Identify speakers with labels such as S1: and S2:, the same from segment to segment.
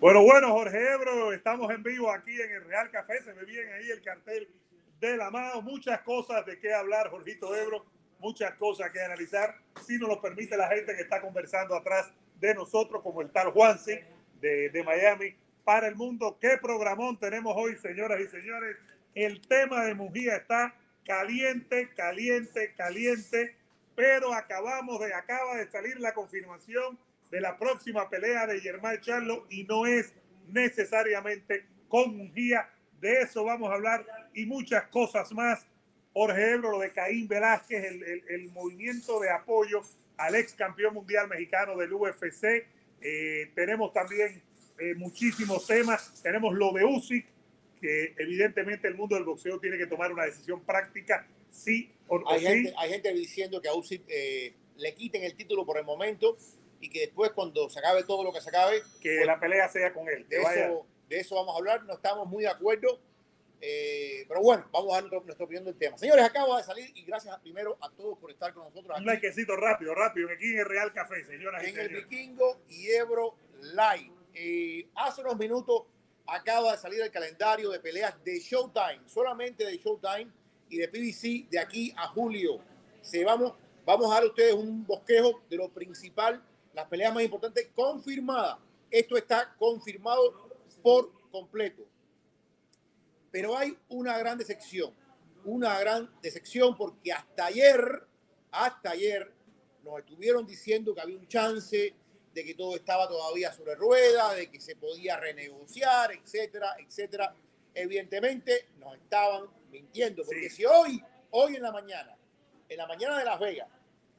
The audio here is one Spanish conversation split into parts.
S1: Bueno, bueno, Jorge Ebro, estamos en vivo aquí en el Real Café. Se ve bien ahí el cartel de la mano. Muchas cosas de qué hablar, Jorgito Ebro. Muchas cosas que analizar. Si nos lo permite la gente que está conversando atrás de nosotros, como el tal Juanse de, de Miami para el mundo. ¿Qué programón tenemos hoy, señoras y señores? El tema de Mujía está caliente, caliente, caliente, pero acabamos de, acaba de salir la confirmación de la próxima pelea de Germán Charlo y no es necesariamente con Mujía. De eso vamos a hablar y muchas cosas más. Jorge Ebro, lo de Caín Velázquez, el, el, el movimiento de apoyo al ex campeón mundial mexicano del UFC. Eh, tenemos también eh, muchísimos temas. Tenemos lo de Usyk, que evidentemente el mundo del boxeo tiene que tomar una decisión práctica, sí o,
S2: hay
S1: o
S2: gente,
S1: sí.
S2: Hay gente diciendo que a Usyk eh, le quiten el título por el momento y que después cuando se acabe todo lo que se acabe,
S1: que
S2: pues,
S1: la pelea sea con él.
S2: de, eso, de eso vamos a hablar. No estamos muy de acuerdo. Eh, pero bueno, vamos a dar nuestra, nuestra opinión del tema. Señores, acaba de salir y gracias primero a todos por estar con nosotros
S1: un
S2: aquí
S1: likecito rápido, rápido, aquí en el Real Café, señoras y
S2: en el
S1: señores.
S2: Vikingo y Ebro Live. Eh, hace unos minutos acaba de salir el calendario de peleas de Showtime, solamente de Showtime y de PBC de aquí a julio. Se vamos, vamos a dar a ustedes un bosquejo de lo principal, las peleas más importantes confirmadas. Esto está confirmado por completo. Pero hay una gran decepción, una gran decepción porque hasta ayer, hasta ayer, nos estuvieron diciendo que había un chance de que todo estaba todavía sobre ruedas, de que se podía renegociar, etcétera, etcétera. Evidentemente nos estaban mintiendo, porque
S1: Sí.
S2: si hoy, hoy en la mañana, en la mañana de Las Vegas,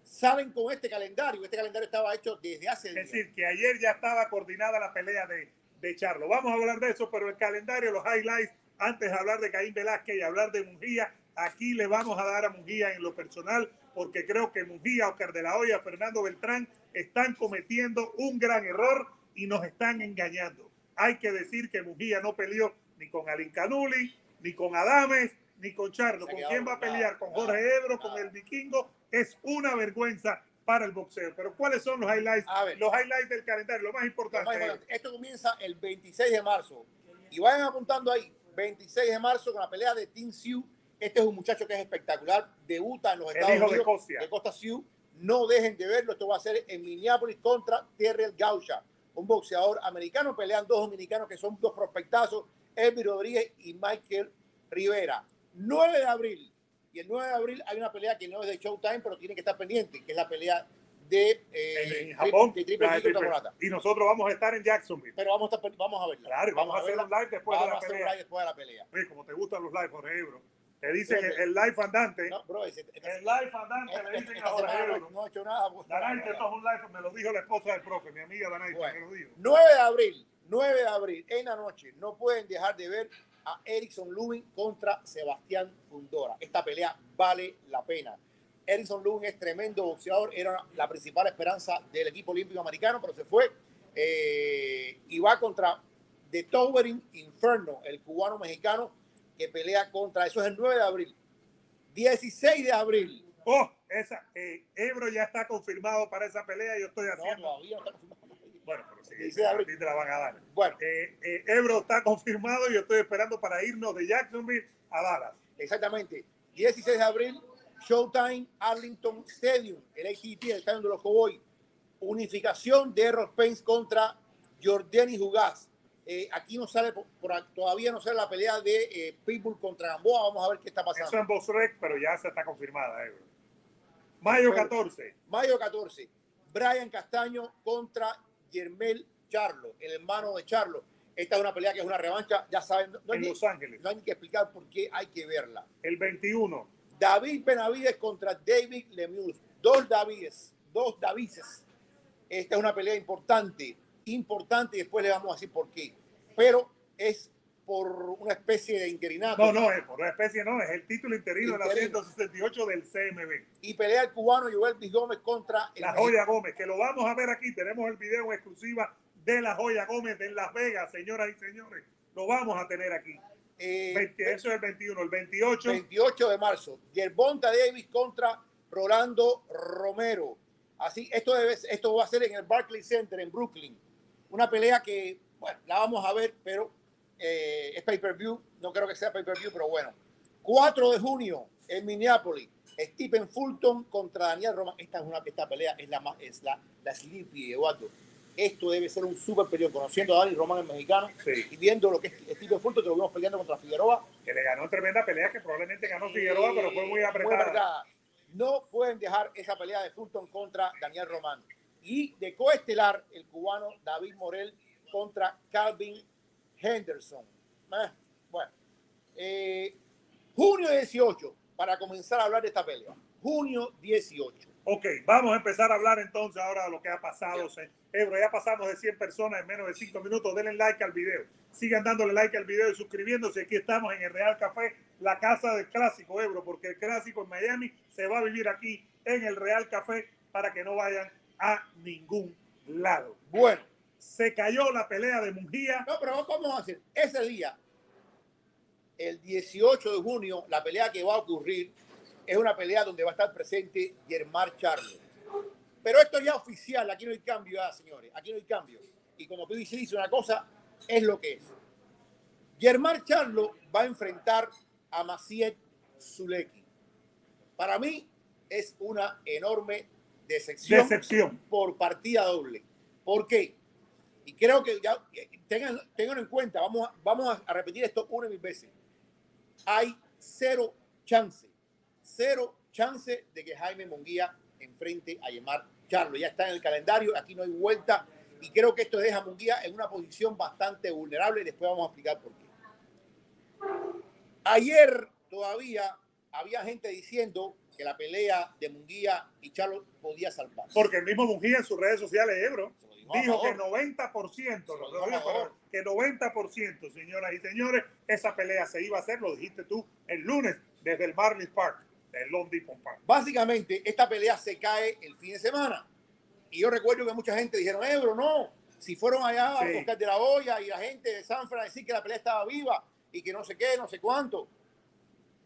S2: salen con este calendario, este calendario estaba hecho desde hace
S1: Es
S2: días.
S1: decir, que ayer ya estaba coordinada la pelea de, de Charlo. Vamos a hablar de eso, pero el calendario, los highlights, antes de hablar de Caín Velázquez y hablar de Mujía, aquí le vamos a dar a Mujía en lo personal, porque creo que Mujía, Oscar de la Hoya, Fernando Beltrán están cometiendo un gran error y nos están engañando. Hay que decir que Mujía no peleó ni con Alin Canuli, ni con Adames, ni con Charlo. ¿Con quién va a pelear? ¿Con Jorge Ebro? ¿Con el Vikingo? Es una vergüenza para el boxeo. Pero ¿cuáles son los highlights?
S2: A ver.
S1: Los highlights del calendario, lo más
S2: Lo
S1: importante.
S2: más importante, Esto comienza el 26 de marzo. Y vayan apuntando ahí, 26 de marzo con la pelea de Tim Sioux. Este es un muchacho que es espectacular, debuta en los
S1: El
S2: Estados
S1: hijo de Cosia.
S2: de Costa Sioux. No dejen de verlo, esto va a ser en Minneapolis contra Terrell Gaucha, un boxeador americano. Pelean dos dominicanos que son dos prospectazos, Elvi Rodríguez y Michael Rivera. 9 de abril. Y el 9 de abril hay una pelea que no es de Showtime, pero tiene que estar pendiente, que es la pelea de, eh,
S1: en Japón.
S2: de Triple
S1: Triple-. Y nosotros vamos a estar en Jacksonville.
S2: Pero vamos a, estar- vamos a verla.
S1: Claro, vamos, a hacer un live después
S2: Vamos
S1: de
S2: a
S1: la
S2: hacer un
S1: pelea.
S2: live después de la pelea.
S1: Oye, como te gustan los live, Jorge Ebro. Te dicen el, el live andante.
S2: No, bro, ese- esta,
S1: el live andante
S2: esta-
S1: le dicen
S2: esta
S1: a Jorge Ebro.
S2: no he hecho nada. pues,
S1: Danaite, esto es un live, me lo dijo la esposa del profe, mi amiga Danaite,
S2: Bueno.
S1: me lo dijo.
S2: 9 de abril, 9 de abril, en la noche, no pueden dejar de ver a Erickson Lubin contra Sebastián Fundora. Esta pelea vale la pena. Erickson Lubin es tremendo boxeador, era la principal esperanza del equipo olímpico americano, pero se fue eh, y va contra The Towering Inferno, el cubano mexicano que pelea contra, eso es el 9 de abril. 16 de abril,
S1: Oh, esa, eh, Ebro ya está confirmado para esa pelea. Yo estoy
S2: no,
S1: haciendo.
S2: todavía no está confirmado.
S1: Bueno, pero sí,
S2: 16 de
S1: a
S2: abril.
S1: ti te la van a dar.
S2: Bueno,
S1: Eh, eh, Ebro está confirmado y yo estoy esperando para irnos de Jacksonville a Dallas.
S2: Exactamente. 16 de abril, Showtime Arlington Stadium, el AT&T, el estadio de los Cowboys. Unificación de Errol Spence contra Jordani Jugás. Eh, aquí no sale, por- por- todavía no sale la pelea de eh, Pitbull contra Gamboa. Vamos a ver qué está
S1: Eso
S2: pasando.
S1: en Bosrec, pero ya se está confirmada, Ebro. Mayo
S2: Pero-
S1: 14.
S2: Mayo 14, Brian Castaño contra Yermel Charlo, el hermano de Charlo. Esta es una pelea que es una revancha, ya saben, no,
S1: en
S2: ni-
S1: Los Ángeles.
S2: no hay que explicar por qué hay que verla.
S1: El 21.
S2: David Benavides contra David Lemieux. Dos Davides, dos Davises. Esta es una pelea importante, importante, y después le vamos a decir por qué. Pero es por una especie de interinato.
S1: No, no, es por una especie, no, es el título interino de la
S2: Interino.
S1: 168 del CMB.
S2: Y pelea el cubano Joel Luis Gómez contra el
S1: La
S2: mexicano.
S1: Joya Gómez, que lo vamos a ver aquí. Tenemos el video en exclusiva de la Joya Gómez en Las Vegas, señoras y señores. Lo vamos a tener aquí.
S2: Eh,
S1: 20 eso es el 21. El 28,
S2: 28 de marzo. Yerbonta Davis contra Rolando Romero. Así, esto, debe, esto va a ser en el Barclays Center en Brooklyn. Una pelea que bueno, la vamos a ver, pero eh, es pay-per-view. No creo que sea pay-per-view, pero bueno. 4 de junio en Minneapolis. Stephen Fulton contra Daniel Roman. Esta es una esta pelea es la más es la, la Sleepy, Eduardo. Esto debe ser un super periodo. Conociendo a Daniel Roman, el mexicano,
S1: Sí.
S2: y viendo lo que es Stephen Fulton, que lo vimos peleando contra Figueroa.
S1: Que le ganó tremenda pelea que probablemente ganó Figueroa, pero fue muy apretada.
S2: apretada. No pueden dejar esa pelea de Fulton contra Daniel Román. Y de coestelar, el cubano David Morel contra Calvin Henderson. Eh, bueno, eh, junio 18, para comenzar a hablar de esta pelea. Junio 18.
S1: Ok, vamos a empezar a hablar entonces ahora de lo que ha pasado. Se- Ebro, ya pasamos de 100 personas en menos de 5 minutos. Denle like al video. Sigan dándole like al video y suscribiéndose. Aquí estamos en el Real Café, la casa del clásico Ebro, porque el clásico en Miami se va a vivir aquí en el Real Café para que no vayan a ningún lado.
S2: Bueno,
S1: Se cayó la pelea de Mungía.
S2: no, pero vamos a hacer ese día, el 18 de junio, la pelea que va a ocurrir es una pelea donde va a estar presente Germán Charlo. Pero esto ya es oficial, aquí no hay cambio, ah, señores, aquí no hay cambio. Y como PBC dice una cosa, es lo que es. Germán Charlo va a enfrentar a Maciej Zuleki. Para mí es una enorme decepción
S1: Decepción.
S2: por partida doble. ¿Por qué? Y creo que ya eh, tengan, tengan en cuenta, vamos a, vamos a- repetir esto una y mil veces. Hay cero chance, cero chance de que Jaime Monguía enfrente a Yemar Charlo. Ya está en el calendario, aquí no hay vuelta. Y creo que esto deja a Munguía en una posición bastante vulnerable. Después vamos a explicar por qué. Ayer todavía había gente diciendo que la pelea de Munguía y Charlo podía salvarse.
S1: Porque el mismo Mungía en sus redes sociales, Ebro,
S2: a
S1: dijo que
S2: favor.
S1: 90%,
S2: lo
S1: lo
S2: digo a
S1: dijo,
S2: favor.
S1: que 90%, señoras y señores, esa pelea se iba a hacer, lo dijiste tú, el lunes desde el Marlins Park, el Long Depot Park.
S2: Básicamente, esta pelea se cae el fin de semana. Y yo recuerdo que mucha gente dijeron, Ebro, no. Si fueron allá
S1: Sí.
S2: a Oscar de la Hoya y la gente de San Fran a decir que la pelea estaba viva y que no sé qué, no sé cuánto.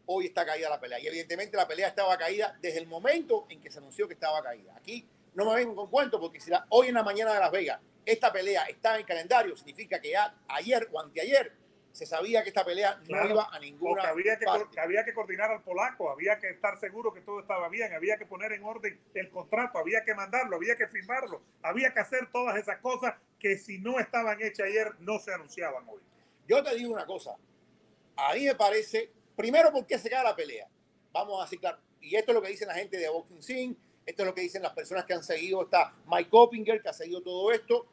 S2: Hoy está caída la pelea. Y evidentemente la pelea estaba caída desde el momento en que se anunció que estaba caída. Aquí no me vengo con cuento porque si la- hoy en la mañana de Las Vegas esta pelea está en el calendario, significa que ya ayer o anteayer se sabía que esta pelea
S1: Claro.
S2: no iba a ninguna
S1: que había que,
S2: parte.
S1: que había que coordinar al polaco, había que estar seguro que todo estaba bien, había que poner en orden el contrato, había que mandarlo, había que firmarlo, había que hacer todas esas cosas que si no estaban hechas ayer no se anunciaban hoy.
S2: Yo te digo una cosa. A mí me parece, primero, ¿por qué se cae la pelea? Vamos a ciclar. Y esto es lo que dicen la gente de Boxing Scene, esto es lo que dicen las personas que han seguido, está Mike Oppinger, que ha seguido todo esto,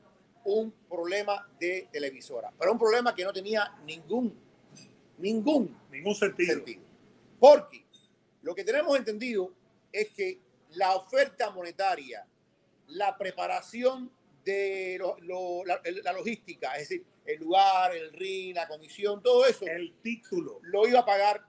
S2: un problema de televisora. Pero un problema que no tenía ningún, ningún
S1: Ningún sentido.
S2: sentido. Porque lo que tenemos entendido es que la oferta monetaria, la preparación de lo- lo- la, la logística, es decir, el lugar, el ring, la comisión, todo eso,
S1: El título.
S2: lo iba a pagar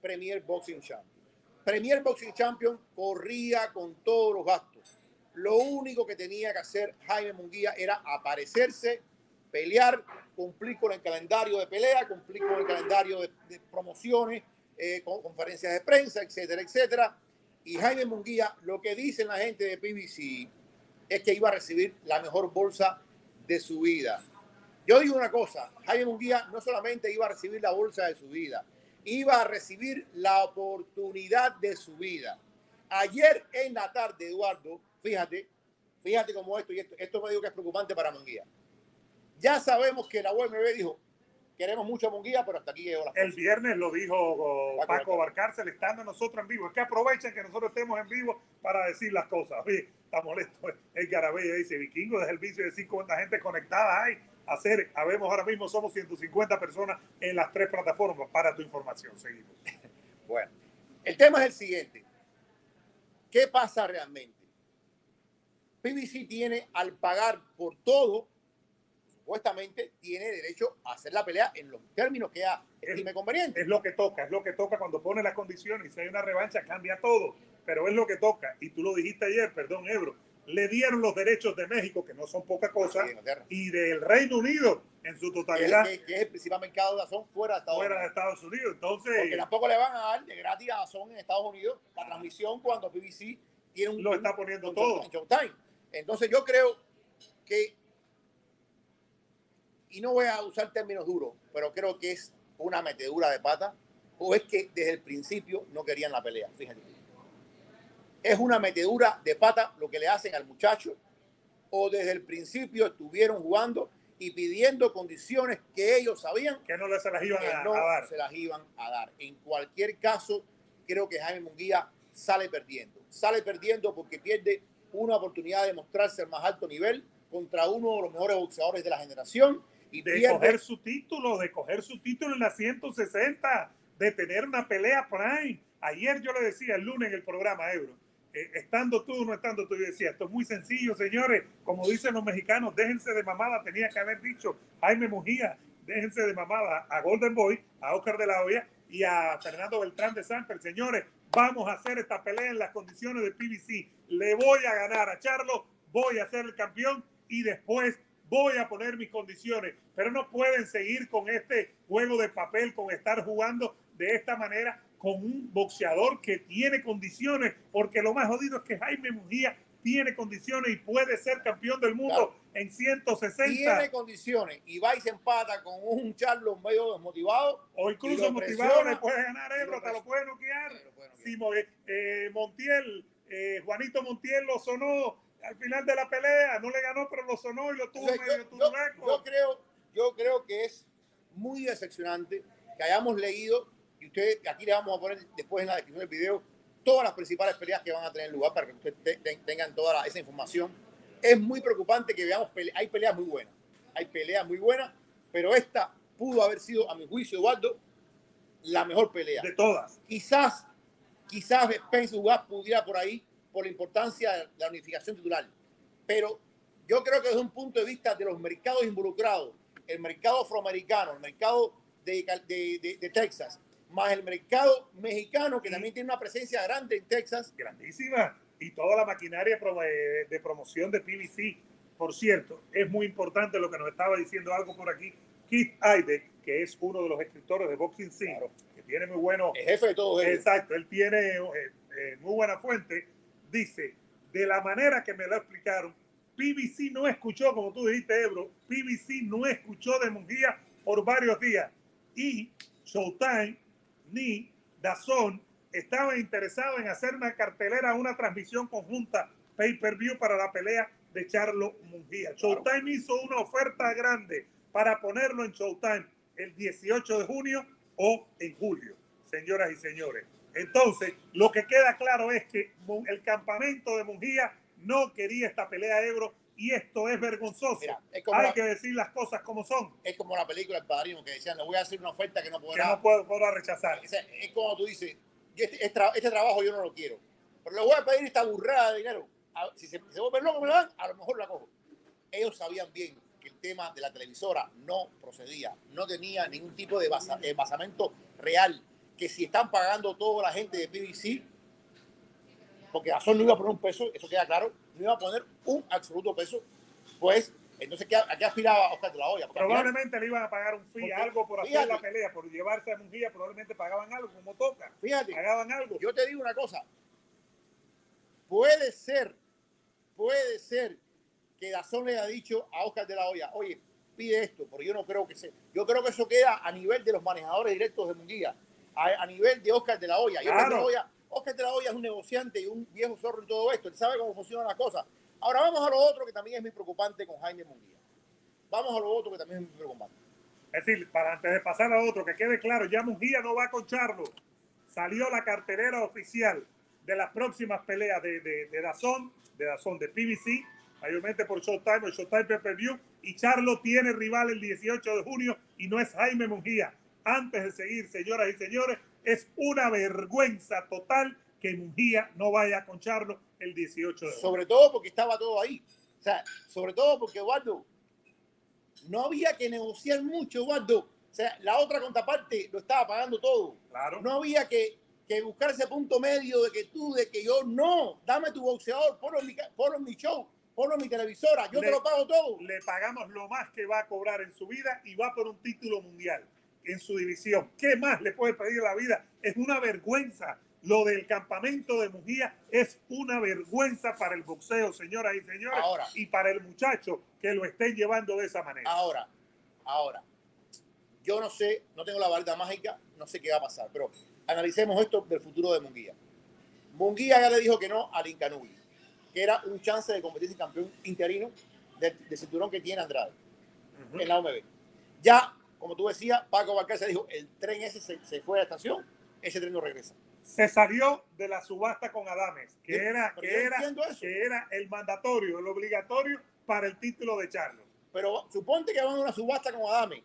S2: Premier Boxing Champion. Premier Boxing Champion corría con todos los gastos. Lo único que tenía que hacer Jaime Munguía era aparecerse, pelear, cumplir con el calendario de pelea, cumplir con el calendario de, promociones, eh, con conferencias de prensa, etcétera, etcétera. Y Jaime Munguía, lo que dicen la gente de PBC es que iba a recibir la mejor bolsa de su vida. Yo digo una cosa, Jaime Munguía no solamente iba a recibir la bolsa de su vida, iba a recibir la oportunidad de su vida. Ayer en la tarde, Eduardo, fíjate, fíjate cómo esto, y esto, esto me digo que es preocupante para Munguía. Ya sabemos que la UMB dijo, queremos mucho a Munguía, pero hasta aquí llegó la
S1: El viernes lo dijo
S2: Paco
S1: Paco Barcárcel, estando nosotros en vivo. Es que aprovechen que nosotros estemos en vivo para decir las cosas. Oye, está molesto. El Garabella dice, vikingo, deja el vicio de decir cuánta gente conectada hay. Hacer, habemos ahora mismo, somos 150 personas en las tres plataformas. Para tu información, seguimos.
S2: Bueno, el tema es el siguiente. ¿Qué pasa realmente? PBC tiene, al pagar por todo, supuestamente tiene derecho a hacer la pelea en los términos que ella estime conveniente.
S1: Es lo que toca, es lo que toca cuando pone las condiciones y si hay una revancha cambia todo, pero es lo que toca. Y tú lo dijiste ayer, perdón, Ebro, le dieron los derechos de México, que no son poca cosa,
S2: de Inglaterra.
S1: y del Reino Unido en su totalidad
S2: que- que es el principal mercado de Dazón fuera de Estados
S1: fuera de
S2: Unidos.
S1: Estados Unidos. Entonces,
S2: Porque tampoco le van a dar de gratis a Dazón en Estados Unidos la transmisión cuando PBC tiene un,
S1: lo está poniendo
S2: un-
S1: todo.
S2: en Showtime. Entonces yo creo que y no voy a usar términos duros, pero creo que es una metedura de pata o es que desde el principio no querían la pelea. Fíjate. Es una metedura de pata lo que le hacen al muchacho o desde el principio estuvieron jugando y pidiendo condiciones que ellos sabían
S1: que no se las iban a,
S2: no
S1: dar.
S2: se las iban a dar. En cualquier caso, creo que Jaime Munguía sale perdiendo. Sale perdiendo porque pierde una oportunidad de mostrarse al más alto nivel contra uno de los mejores boxeadores de la generación. Y
S1: de
S2: pierde...
S1: coger su título, de coger su título en la 160, de tener una pelea prime. Ayer yo le decía el lunes en el programa Euro, eh, estando tú o no estando tú, yo decía, esto es muy sencillo, señores, como dicen los mexicanos, déjense de mamada, tenía que haber dicho Jaime Mujía, déjense de mamada a Golden Boy, a Oscar de la Hoya y a Fernando Beltrán de Sanfer. Señores, vamos a hacer esta pelea en las condiciones de PBC. Le voy a ganar a Charlo, voy a ser el campeón y después voy a poner mis condiciones. Pero no pueden seguir con este juego de papel, con estar jugando de esta manera con un boxeador que tiene condiciones, porque lo más jodido es que Jaime Mujía tiene condiciones y puede ser campeón del mundo claro. en 160.
S2: Tiene condiciones y va y se empata con un Charlo medio desmotivado.
S1: O incluso motivado le puede ganar Ebro, hasta lo puede noquear. Si eh, Montiel, eh, Juanito Montiel lo sonó al final de la pelea, no le ganó, pero lo sonó y lo tuvo
S2: o sea,
S1: medio
S2: yo, yo, yo, creo, yo creo que es muy decepcionante que hayamos leído usted aquí le vamos a poner después en la descripción del video todas las principales peleas que van a tener lugar para que ustedes te, te, tengan toda la, esa información. Es muy preocupante que veamos, pele hay peleas muy buenas, hay peleas muy buenas, pero esta pudo haber sido, a mi juicio, Eduardo, la mejor pelea.
S1: De todas.
S2: Quizás, quizás Spence Ugas pudiera por ahí, por la importancia de la unificación titular. Pero yo creo que desde un punto de vista de los mercados involucrados, el mercado afroamericano, el mercado de, de, de, de Texas, más el mercado mexicano, que también tiene una presencia grande en Texas.
S1: Grandísima. Y toda la maquinaria de promoción de PBC. Por cierto, es muy importante lo que nos estaba diciendo algo por aquí. Keith Eidek, que es uno de los escritores de Boxing Scene, claro. que tiene muy bueno...
S2: El jefe de todo ellos.
S1: Exacto, él tiene eh, eh, muy buena fuente. Dice, de la manera que me lo explicaron, PBC no escuchó, como tú dijiste, Ebro, PBC no escuchó de Munguía por varios días. Y Showtime ni Dazón estaba interesado en hacer una cartelera, una transmisión conjunta pay-per-view para la pelea de Charlo Mungía. Showtime hizo una oferta grande para ponerlo en Showtime el 18 de junio o en julio, señoras y señores. Entonces, lo que queda claro es que el campamento de Mungía no quería esta pelea Ebro y esto es vergonzoso. Mira, es Hay la, que decir las cosas como son.
S2: Es como la película El Padrino que decían, le voy a hacer una oferta que no podrá,
S1: que no puedo, podrá rechazar.
S2: Es, es, como tú dices, este, este, este, trabajo yo no lo quiero, pero le voy a pedir esta burrada de dinero. A, si se, se vuelve loco me lo dan, a lo mejor la cojo. Ellos sabían bien que el tema de la televisora no procedía, no tenía ningún tipo de, basa, de basamento real, que si están pagando toda la gente de PBC, porque Azul no iba a poner un peso, eso queda claro, no iba a poner un absoluto peso, pues entonces ¿qué, ¿a qué aspiraba Oscar de la Hoya?
S1: Probablemente le iban a pagar un fee, algo por hacer fíjate, la pelea, por llevarse a Mungía, probablemente pagaban algo, como toca.
S2: Fíjate,
S1: pagaban algo.
S2: Yo te digo una cosa, puede ser, puede ser que Dazón le haya dicho a Oscar de la Hoya, oye, pide esto, pero yo no creo que sea. Yo creo que eso queda a nivel de los manejadores directos de Munguía, a, a nivel de Oscar de la Hoya. Y
S1: claro.
S2: Oscar de la Hoya Oscar de la Hoya es un negociante y un viejo zorro en todo esto. Él sabe cómo funcionan las cosas. Ahora vamos a lo otro que también es muy preocupante con Jaime Munguía. Vamos a lo otro que también es muy preocupante.
S1: Es decir, para antes de pasar a otro, que quede claro, ya Munguía no va con Charlo. Salió la cartelera oficial de las próximas peleas de, de, de Dazón, de Dazón, de PBC, mayormente por Showtime, el Showtime Pay View, y Charlo tiene rival el 18 de junio y no es Jaime Munguía. Antes de seguir, señoras y señores, es una vergüenza total que Mungía no vaya a concharlo el 18 de
S2: Sobre todo porque estaba todo ahí. O sea, sobre todo porque Eduardo, no había que negociar mucho, Eduardo. O sea, la otra contraparte lo estaba pagando todo.
S1: Claro.
S2: No había que, que buscar ese punto medio de que tú, de que yo, no, dame tu boxeador, ponlo en mi, ponlo en mi show, ponlo en mi televisora, yo
S1: le,
S2: te lo pago todo.
S1: Le pagamos lo más que va a cobrar en su vida y va por un título mundial en su división. ¿Qué más le puede pedir la vida? Es una vergüenza. Lo del campamento de Mujía es una vergüenza para el boxeo, señoras y señores,
S2: ahora,
S1: y para el muchacho que lo estén llevando de esa manera.
S2: Ahora, Ahora, yo no sé, no tengo la varita mágica, no sé qué va a pasar, pero analicemos esto del futuro de Munguía. Munguía ya le dijo que no a Lincanuli, que era un chance de convertirse en campeón interino del, cinturón que tiene Andrade en la OMB. Ya, como tú decías, Paco se dijo, el tren ese se, se fue a la estación, ese tren no regresa
S1: se salió de la subasta con Adames, que era, que era, que era el mandatorio, el obligatorio para el título de Charlo.
S2: Pero suponte que van a una subasta con Adames.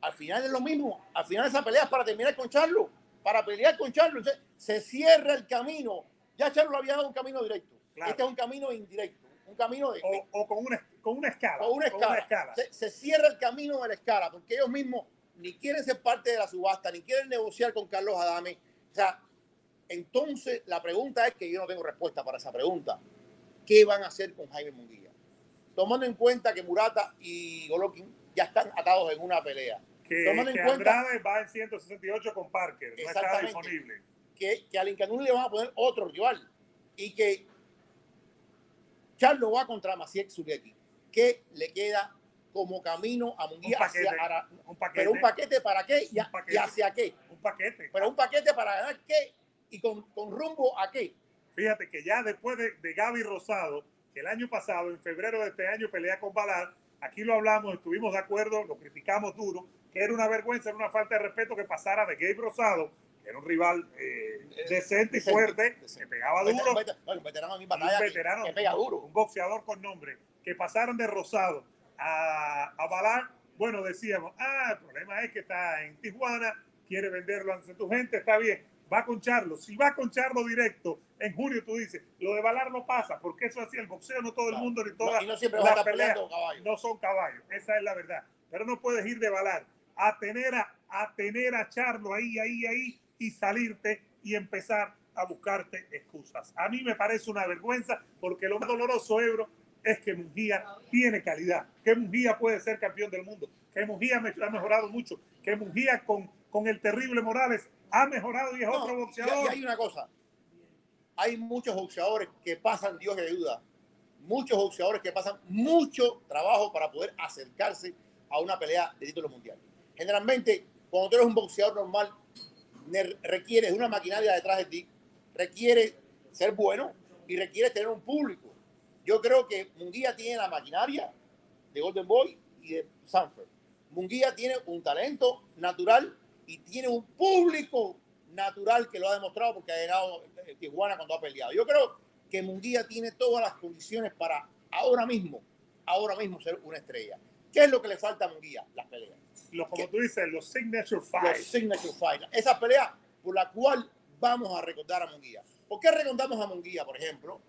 S2: Al final es lo mismo. Al final esa pelea es para terminar con Charlo. Para pelear con Charlo. se cierra el camino. Ya Charlo había dado un camino directo. Este es un camino indirecto. Un camino de,
S1: o, con, una, con una escala.
S2: Con una escala. Se, se, cierra el camino de la escala porque ellos mismos ni quieren ser parte de la subasta, ni quieren negociar con Carlos Adame. O sea, entonces la pregunta es que yo no tengo respuesta para esa pregunta. ¿Qué van a hacer con Jaime Munguía? Tomando en cuenta que Murata y Golokin ya están atados en una pelea.
S1: Que, Tomando en cuenta, Andrade va en 168 con Parker, no está disponible.
S2: Que, que a le van a poner otro rival y que Charlo va contra Maciek Zugeki. ¿Qué le queda como camino a Munguía hacia un paquete, Pero un paquete para qué y, hacia qué.
S1: Un paquete.
S2: Pero un paquete para ganar qué y con, con rumbo a qué.
S1: Fíjate que ya después de, de Gaby Rosado, que el año pasado, en febrero de este año, pelea con Balad, aquí lo hablamos, estuvimos de acuerdo, lo criticamos duro, que era una vergüenza, era una falta de respeto que pasara de Gaby Rosado, era un rival eh, decente y fuerte, que pegaba duro.
S2: Un veterano, un veterano,
S1: que pega duro. Un boxeador con nombre, que pasaron de Rosado a, avalar, bueno, decíamos, ah, el problema es que está en Tijuana, quiere venderlo ante tu gente, está bien, va con Charlo. Si va con Charlo directo, en junio tú dices, lo de Valar no pasa, porque eso así, el boxeo no todo el mundo ni todas
S2: no, siempre las peleas
S1: no son caballos, esa es la verdad. Pero no puedes ir de Valar a tener a, a tener a Charlo ahí, ahí, ahí y salirte y empezar a buscarte excusas. A mí me parece una vergüenza porque lo más doloroso, Ebro, es que Mungía tiene calidad, que Mungía puede ser campeón del mundo, que Mungía ha mejorado mucho, que Mungía con, con el terrible Morales ha mejorado y es otro boxeador.
S2: Y, hay una cosa, hay muchos boxeadores que pasan Dios de duda, muchos boxeadores que pasan mucho trabajo para poder acercarse a una pelea de título mundial. Generalmente, cuando tú eres un boxeador normal, requieres una maquinaria detrás de ti, requiere ser bueno y requiere tener un público yo creo que Munguía tiene la maquinaria de Golden Boy y de Sanford. Munguía tiene un talento natural y tiene un público natural que lo ha demostrado porque ha llegado Tijuana cuando ha peleado. Yo creo que Munguía tiene todas las condiciones para ahora mismo, ahora mismo ser una estrella. ¿Qué es lo que le falta a Munguía? Las peleas.
S1: Los, como tú dices, los signature fights.
S2: Los signature fights. Esa pelea por la cual vamos a recordar a Munguía. ¿Por qué recordamos a Munguía, por ejemplo?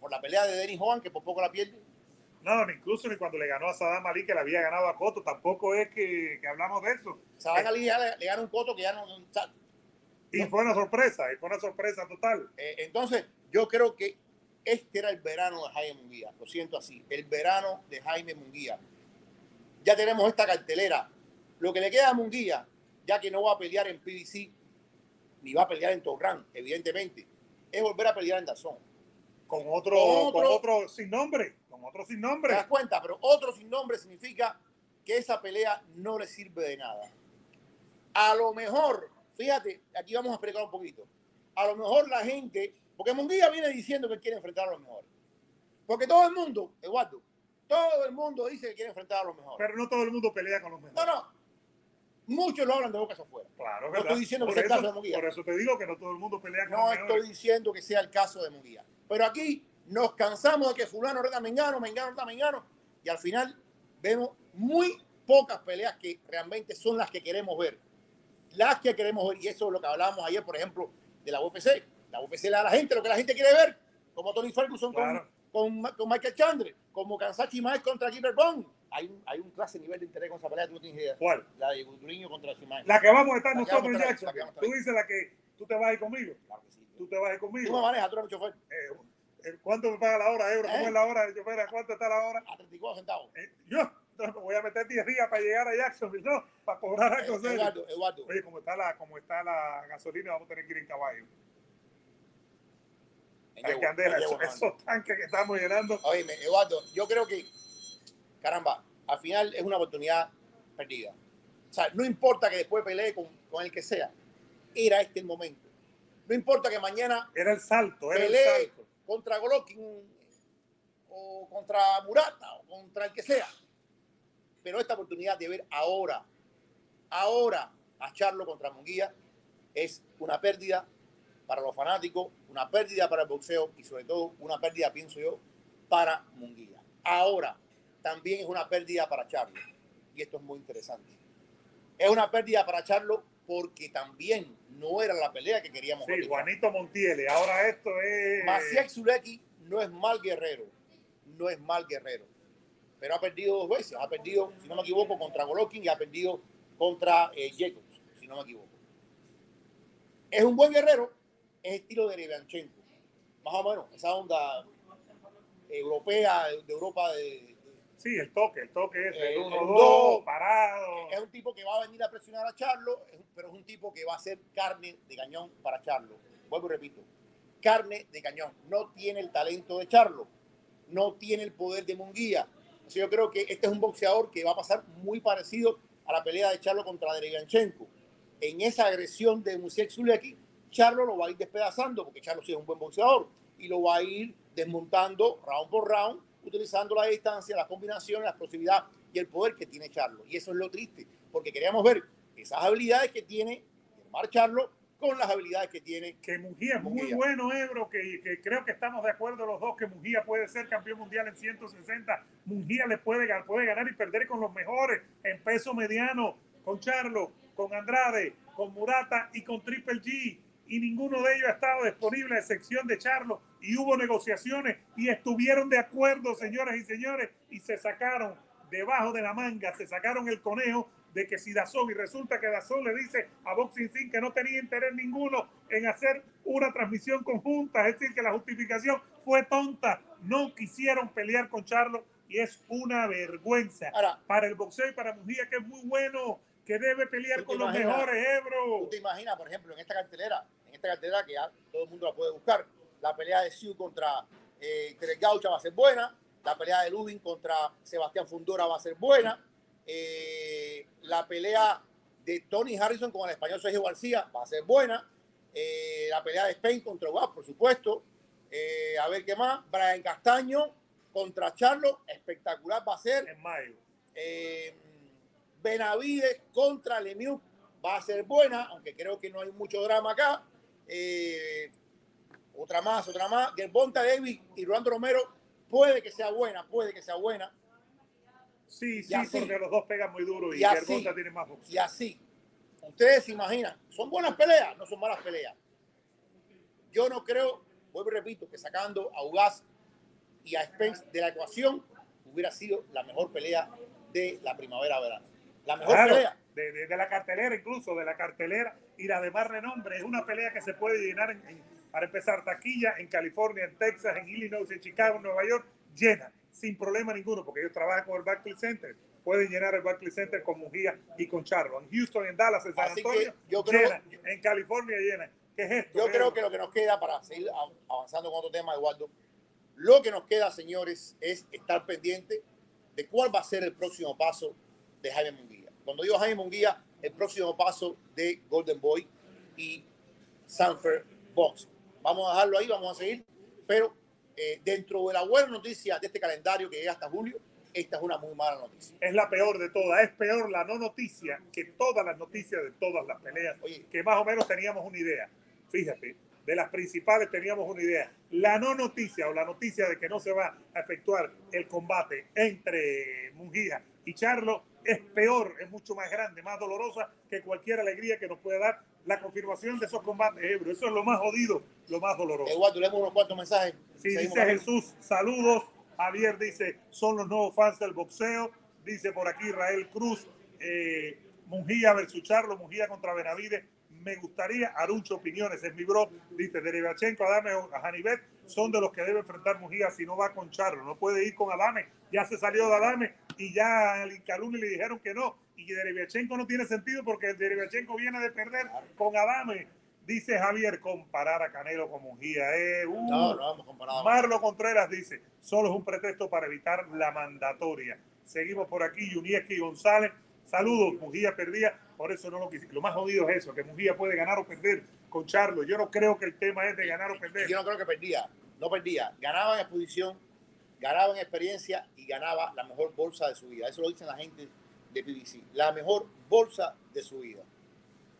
S2: por la pelea de Denis Juan, que por poco la pierde.
S1: No, incluso ni cuando le ganó a Sadam Ali, que le había ganado a Coto, tampoco es que, hablamos de eso.
S2: Sadam Ali le, le ganó un Coto que ya no.
S1: y fue una sorpresa, y fue una sorpresa total.
S2: Eh, entonces, yo creo que este era el verano de Jaime Munguía, lo siento así, el verano de Jaime Munguía. Ya tenemos esta cartelera. Lo que le queda a Munguía, ya que no va a pelear en PBC, ni va a pelear en Torran, evidentemente, es volver a pelear en Dazón
S1: con otro, con otro, sin nombre, con otro sin nombre.
S2: Te das cuenta, pero otro sin nombre significa que esa pelea no le sirve de nada. A lo mejor, fíjate, aquí vamos a explicar un poquito. A lo mejor la gente, porque Munguía viene diciendo que quiere enfrentar a los mejores. Porque todo el mundo, Eduardo, todo el mundo dice que quiere enfrentar a los mejores.
S1: Pero no todo el mundo pelea con los mejores.
S2: No, no. Muchos lo hablan de boca afuera.
S1: Claro,
S2: no estoy diciendo que sea el caso de Munguía.
S1: Por eso te digo que no todo el mundo pelea con
S2: no estoy diciendo que sea el caso de Munguía. Pero aquí nos cansamos de que fulano reta Mengano, Mengano reta Mengano, y al final vemos muy pocas peleas que realmente son las que queremos ver. Las que queremos ver, y eso es lo que hablábamos ayer, por ejemplo, de la UFC. La UFC le da a la gente lo que la gente quiere ver, como Tony Ferguson con, con, Michael Chandler, como Kansachi Mai contra Gilbert Bond. Hay un, hay un clase nivel de interés con esa pelea, tú no tienes idea.
S1: ¿Cuál?
S2: La de Guduriño contra Chimaez.
S1: La que vamos a estar nosotros Jackson. Tú dices la que tú te vas a ir conmigo. Claro que sí tú te vas conmigo.
S2: Tú me manejas, tú eres el chofer.
S1: Eh, ¿Cuánto me paga la hora, euro? ¿Cómo ¿Eh? es la hora de chofer? ¿Cuánto está la hora?
S2: A 34 centavos.
S1: Eh, yo me voy a meter 10 días para llegar a Jacksonville, ¿no? Para cobrar algo
S2: eh, Eduardo, Eduardo.
S1: Oye, como está, la, como está la gasolina, vamos a tener que ir en caballo. En candela, esos, esos tanques que estamos llenando.
S2: Oye, Eduardo, yo creo que, caramba, al final es una oportunidad perdida. O sea, no importa que después pelee con, con el que sea, era este el momento. No importa que mañana
S1: era el salto, era
S2: pelee
S1: el salto.
S2: contra Golovkin o contra Murata o contra el que sea. Pero esta oportunidad de ver ahora, ahora a Charlo contra Munguía es una pérdida para los fanáticos, una pérdida para el boxeo y sobre todo una pérdida, pienso yo, para Munguía. Ahora también es una pérdida para Charlo y esto es muy interesante. Es una pérdida para Charlo porque también no era la pelea que queríamos.
S1: Sí, Juanito Montiel, ahora esto es...
S2: Maciej Zuleki no es mal guerrero, no es mal guerrero, pero ha perdido dos veces. Ha perdido, si no me equivoco, contra Golovkin y ha perdido contra eh, Jacobs, si no me equivoco. Es un buen guerrero, es estilo de Revanchenko, más o menos, esa onda europea, de Europa de,
S1: Sí, el toque, el toque es
S2: Eh,
S1: el
S2: el
S1: 1-2,
S2: dos.
S1: parado.
S2: es un tipo que va a venir a presionar a Charlo, pero es un tipo que va a ser carne de cañón para Charlo. Vuelvo y repito, carne de cañón. No tiene el talento de Charlo, no tiene el poder de Munguía. O sea, yo creo que este es un boxeador que va a pasar muy parecido a la pelea de Charlo contra Derevanchenko. En esa agresión de Musiek Zuleki, Charlo lo va a ir despedazando, porque Charlo sí es un buen boxeador, y lo va a ir desmontando round por round, utilizando la distancia, las combinaciones, la explosividad y el poder que tiene Charlo. Y eso es lo triste, porque queríamos ver esas habilidades que tiene Germán Charlo con las habilidades que tiene
S1: que Mujía es muy bueno, Ebro, que, que creo que estamos de acuerdo los dos que Mujía puede ser campeón mundial en 160. Mujía le puede, puede ganar y perder con los mejores en peso mediano, con Charlo, con Andrade, con Murata y con Triple G. Y ninguno de ellos ha estado disponible a excepción de Charlo. Y hubo negociaciones y estuvieron de acuerdo, señoras y señores, y se sacaron debajo de la manga, se sacaron el conejo de que si Dazón, y resulta que Dazón le dice a Boxing Sin que no tenía interés ninguno en hacer una transmisión conjunta, es decir, que la justificación fue tonta, no quisieron pelear con Charlo y es una vergüenza
S2: Ahora,
S1: para el boxeo y para Mujía, que es muy bueno, que debe pelear
S2: ¿Tú
S1: con los mejores,
S2: ¿Tú
S1: Ebro.
S2: te imaginas, por ejemplo, en esta cartelera, esta cartelera que ya todo el mundo la puede buscar, la pelea de Siu contra eh, Gaucha va a ser buena, la pelea de Lubin contra Sebastián Fundora va a ser buena, eh, la pelea de Tony Harrison con el español Sergio García va a ser buena, eh, la pelea de Spain contra Guas, por supuesto, eh, a ver qué más, Brian Castaño contra Charlo, espectacular va a ser,
S1: En mayo.
S2: Benavides contra Lemieux va a ser buena, aunque creo que no hay mucho drama acá. Eh, otra más, otra más. Gervonta Davis y Rolando Romero puede que sea buena, puede que sea buena.
S1: Sí, sí,
S2: así.
S1: porque los dos pegan muy duro y,
S2: Y así.
S1: Tiene más boxeo.
S2: Y así, ustedes se imaginan, ¿son buenas peleas? No son malas peleas. Yo no creo, vuelvo y repito, que sacando a Ugas y a Spence de la ecuación hubiera sido la mejor pelea de la primavera-verano. La mejor
S1: Claro,
S2: pelea.
S1: De, de- de la cartelera, incluso de la cartelera y la de más renombre. Es una pelea que se puede llenar, en- en- para empezar, taquilla en California, en Texas, en Illinois, en Chicago, en Nueva York, llena, sin problema ninguno, porque ellos trabajan con el Barclays Center. Pueden llenar el Barclays Center con Mujía y con Charlo. En Houston, en Dallas, en San Antonio,
S2: yo creo-
S1: llena. En California, llena. ¿Qué es esto?
S2: Yo creo que lo que nos queda para seguir avanzando con otro tema, Eduardo, lo que nos queda, señores, es estar pendiente de cuál va a ser el próximo paso de Jaime Munguía. Cuando digo Jaime Munguía, el próximo paso de Golden Boy y Sanford Box. Vamos a dejarlo ahí, vamos a seguir, pero eh, dentro de la buena noticia de este calendario que llega hasta julio, esta es una muy mala noticia.
S1: es la peor de todas. Es peor la no noticia que todas las noticias de todas las peleas,
S2: Oye.
S1: que más o menos teníamos una idea. Fíjate, de las principales teníamos una idea. La no noticia o la noticia de que no se va a efectuar el combate entre Mungía y Charlo es peor, es mucho más grande, más dolorosa que cualquier alegría que nos pueda dar la confirmación de esos combates, Ebro. Eso es lo más jodido, lo más doloroso.
S2: Eduardo, leemos unos cuantos mensajes.
S1: Sí,
S2: Seguimos
S1: dice. Jesús, saludos. Javier dice, son los nuevos fans del boxeo. Dice por aquí Israel Cruz, eh, Mungía versus Charlo, Mungía contra Benavides. Me gustaría, Aruncho Opiniones, es mi bro. Dice, Derivachenko, Adame o Janivet son de los que debe enfrentar Mujía si no va con Charlo. No puede ir con Adame. Ya se salió de Adame y ya al Incaluni le dijeron que no. Y Derivachenko no tiene sentido porque Derivachenko viene de perder con Adame. Dice Javier, comparar a Canelo con Mujía. Eh, uh,
S2: No, no vamos comparado.
S1: Marlo Contreras dice, solo es un pretexto para evitar la mandatoria. Seguimos por aquí, Yunieski González. Saludos, Mujía perdía, por eso no lo quise. Lo más jodido es eso, que Mujía puede ganar o perder con Charlo. Yo no creo que el tema es de ganar o perder.
S2: Yo no creo que perdía, no perdía. Ganaba en exposición, ganaba en experiencia y ganaba la mejor bolsa de su vida. Eso lo dicen la gente de PBC. La mejor bolsa de su vida.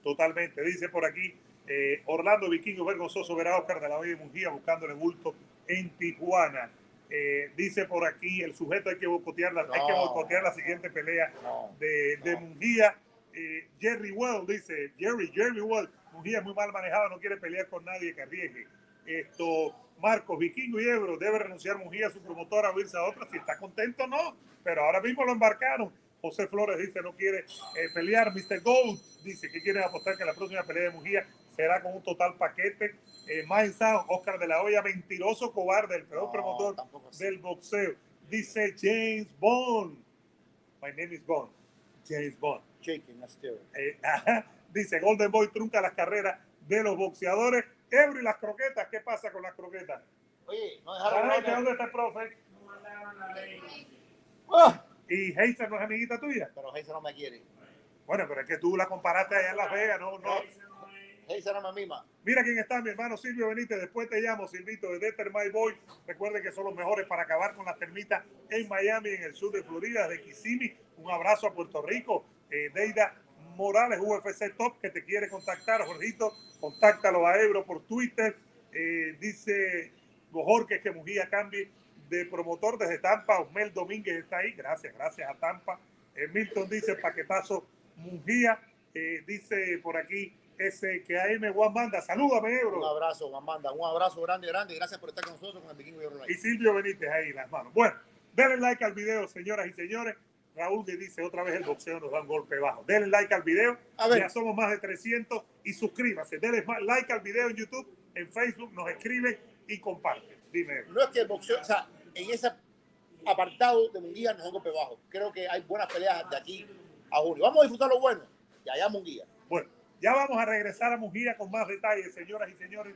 S1: Totalmente. Dice por aquí eh, Orlando Vikingo Vergonzoso verá a Oscar de la Hoya y Mujía buscándole bulto en Tijuana. Eh, dice por aquí el sujeto hay que boicotear la, hay que boicotear la siguiente pelea
S2: No,
S1: de, de
S2: no.
S1: Mungía. Eh, Jerry Well dice, Jerry, Jerry Well, Mungía es muy mal manejado, no quiere pelear con nadie que arriesgue. Esto, Marcos, Vikingo y Ebro, debe renunciar Mungía a su promotora o irse a otra. Si está contento, no. Pero ahora mismo lo embarcaron. José Flores dice, no quiere eh, pelear. Mr. Gold dice que quiere apostar que la próxima pelea de Mungía será con un total paquete. Eh, Mike Sound, Oscar de la Hoya, mentiroso, cobarde, el peor
S2: No,
S1: promotor del boxeo. Dice James Bond. My name is Bond. James Bond.
S2: Shaking.
S1: Eh, ajá. dice Golden Boy trunca las carreras de los boxeadores. Ebro y las croquetas. ¿Qué pasa con las croquetas?
S2: Oye, no dejaron
S1: Anoche,
S2: hablar.
S1: ¿Dónde está el profe?
S2: Ah,
S1: Y Heiser no es amiguita tuya.
S2: Pero Heiser no me quiere.
S1: Bueno, pero es que tú la comparaste allá en Las Vegas, no, no.
S2: Heiser no me mima.
S1: Mira quién está, mi hermano Silvio Benítez. Después te llamo, Silvito, de Deter My Boy. Recuerden que son los mejores para acabar con las termitas en Miami, en el sur de Florida, de Kissimmee. Un abrazo a Puerto Rico. Eh, Deida Morales, UFC Top, que te quiere contactar, Jorgito. Contáctalo a Ebro por Twitter. Eh, dice Jorge que Mujía cambie de promotor desde Tampa. Osmel Domínguez está ahí. Gracias, gracias a Tampa. Eh, Milton dice paquetazo Mujía. Eh, dice por aquí ese que AM Juan Banda. Salúdame,
S2: Un
S1: Ebro.
S2: abrazo, Amanda. Un abrazo grande, grande. Gracias por estar con nosotros con el Vikingo y.
S1: Silvio Benítez ahí, las manos. Bueno, denle like al video, señoras y señores. Raúl que dice otra vez el boxeo nos da un golpe bajo. Denle like al video.
S2: A ver.
S1: Ya somos más de 300 y suscríbase. Denle like al video en YouTube, en Facebook, nos escriben y comparten. Dime.
S2: No es que el boxeo, o sea, en ese apartado de Munguía no es un golpe bajo. Creo que hay buenas peleas de aquí a junio. Vamos a disfrutar lo bueno. Y allá Munguía.
S1: Bueno, ya vamos a regresar a Mujía con más detalles, señoras y señores,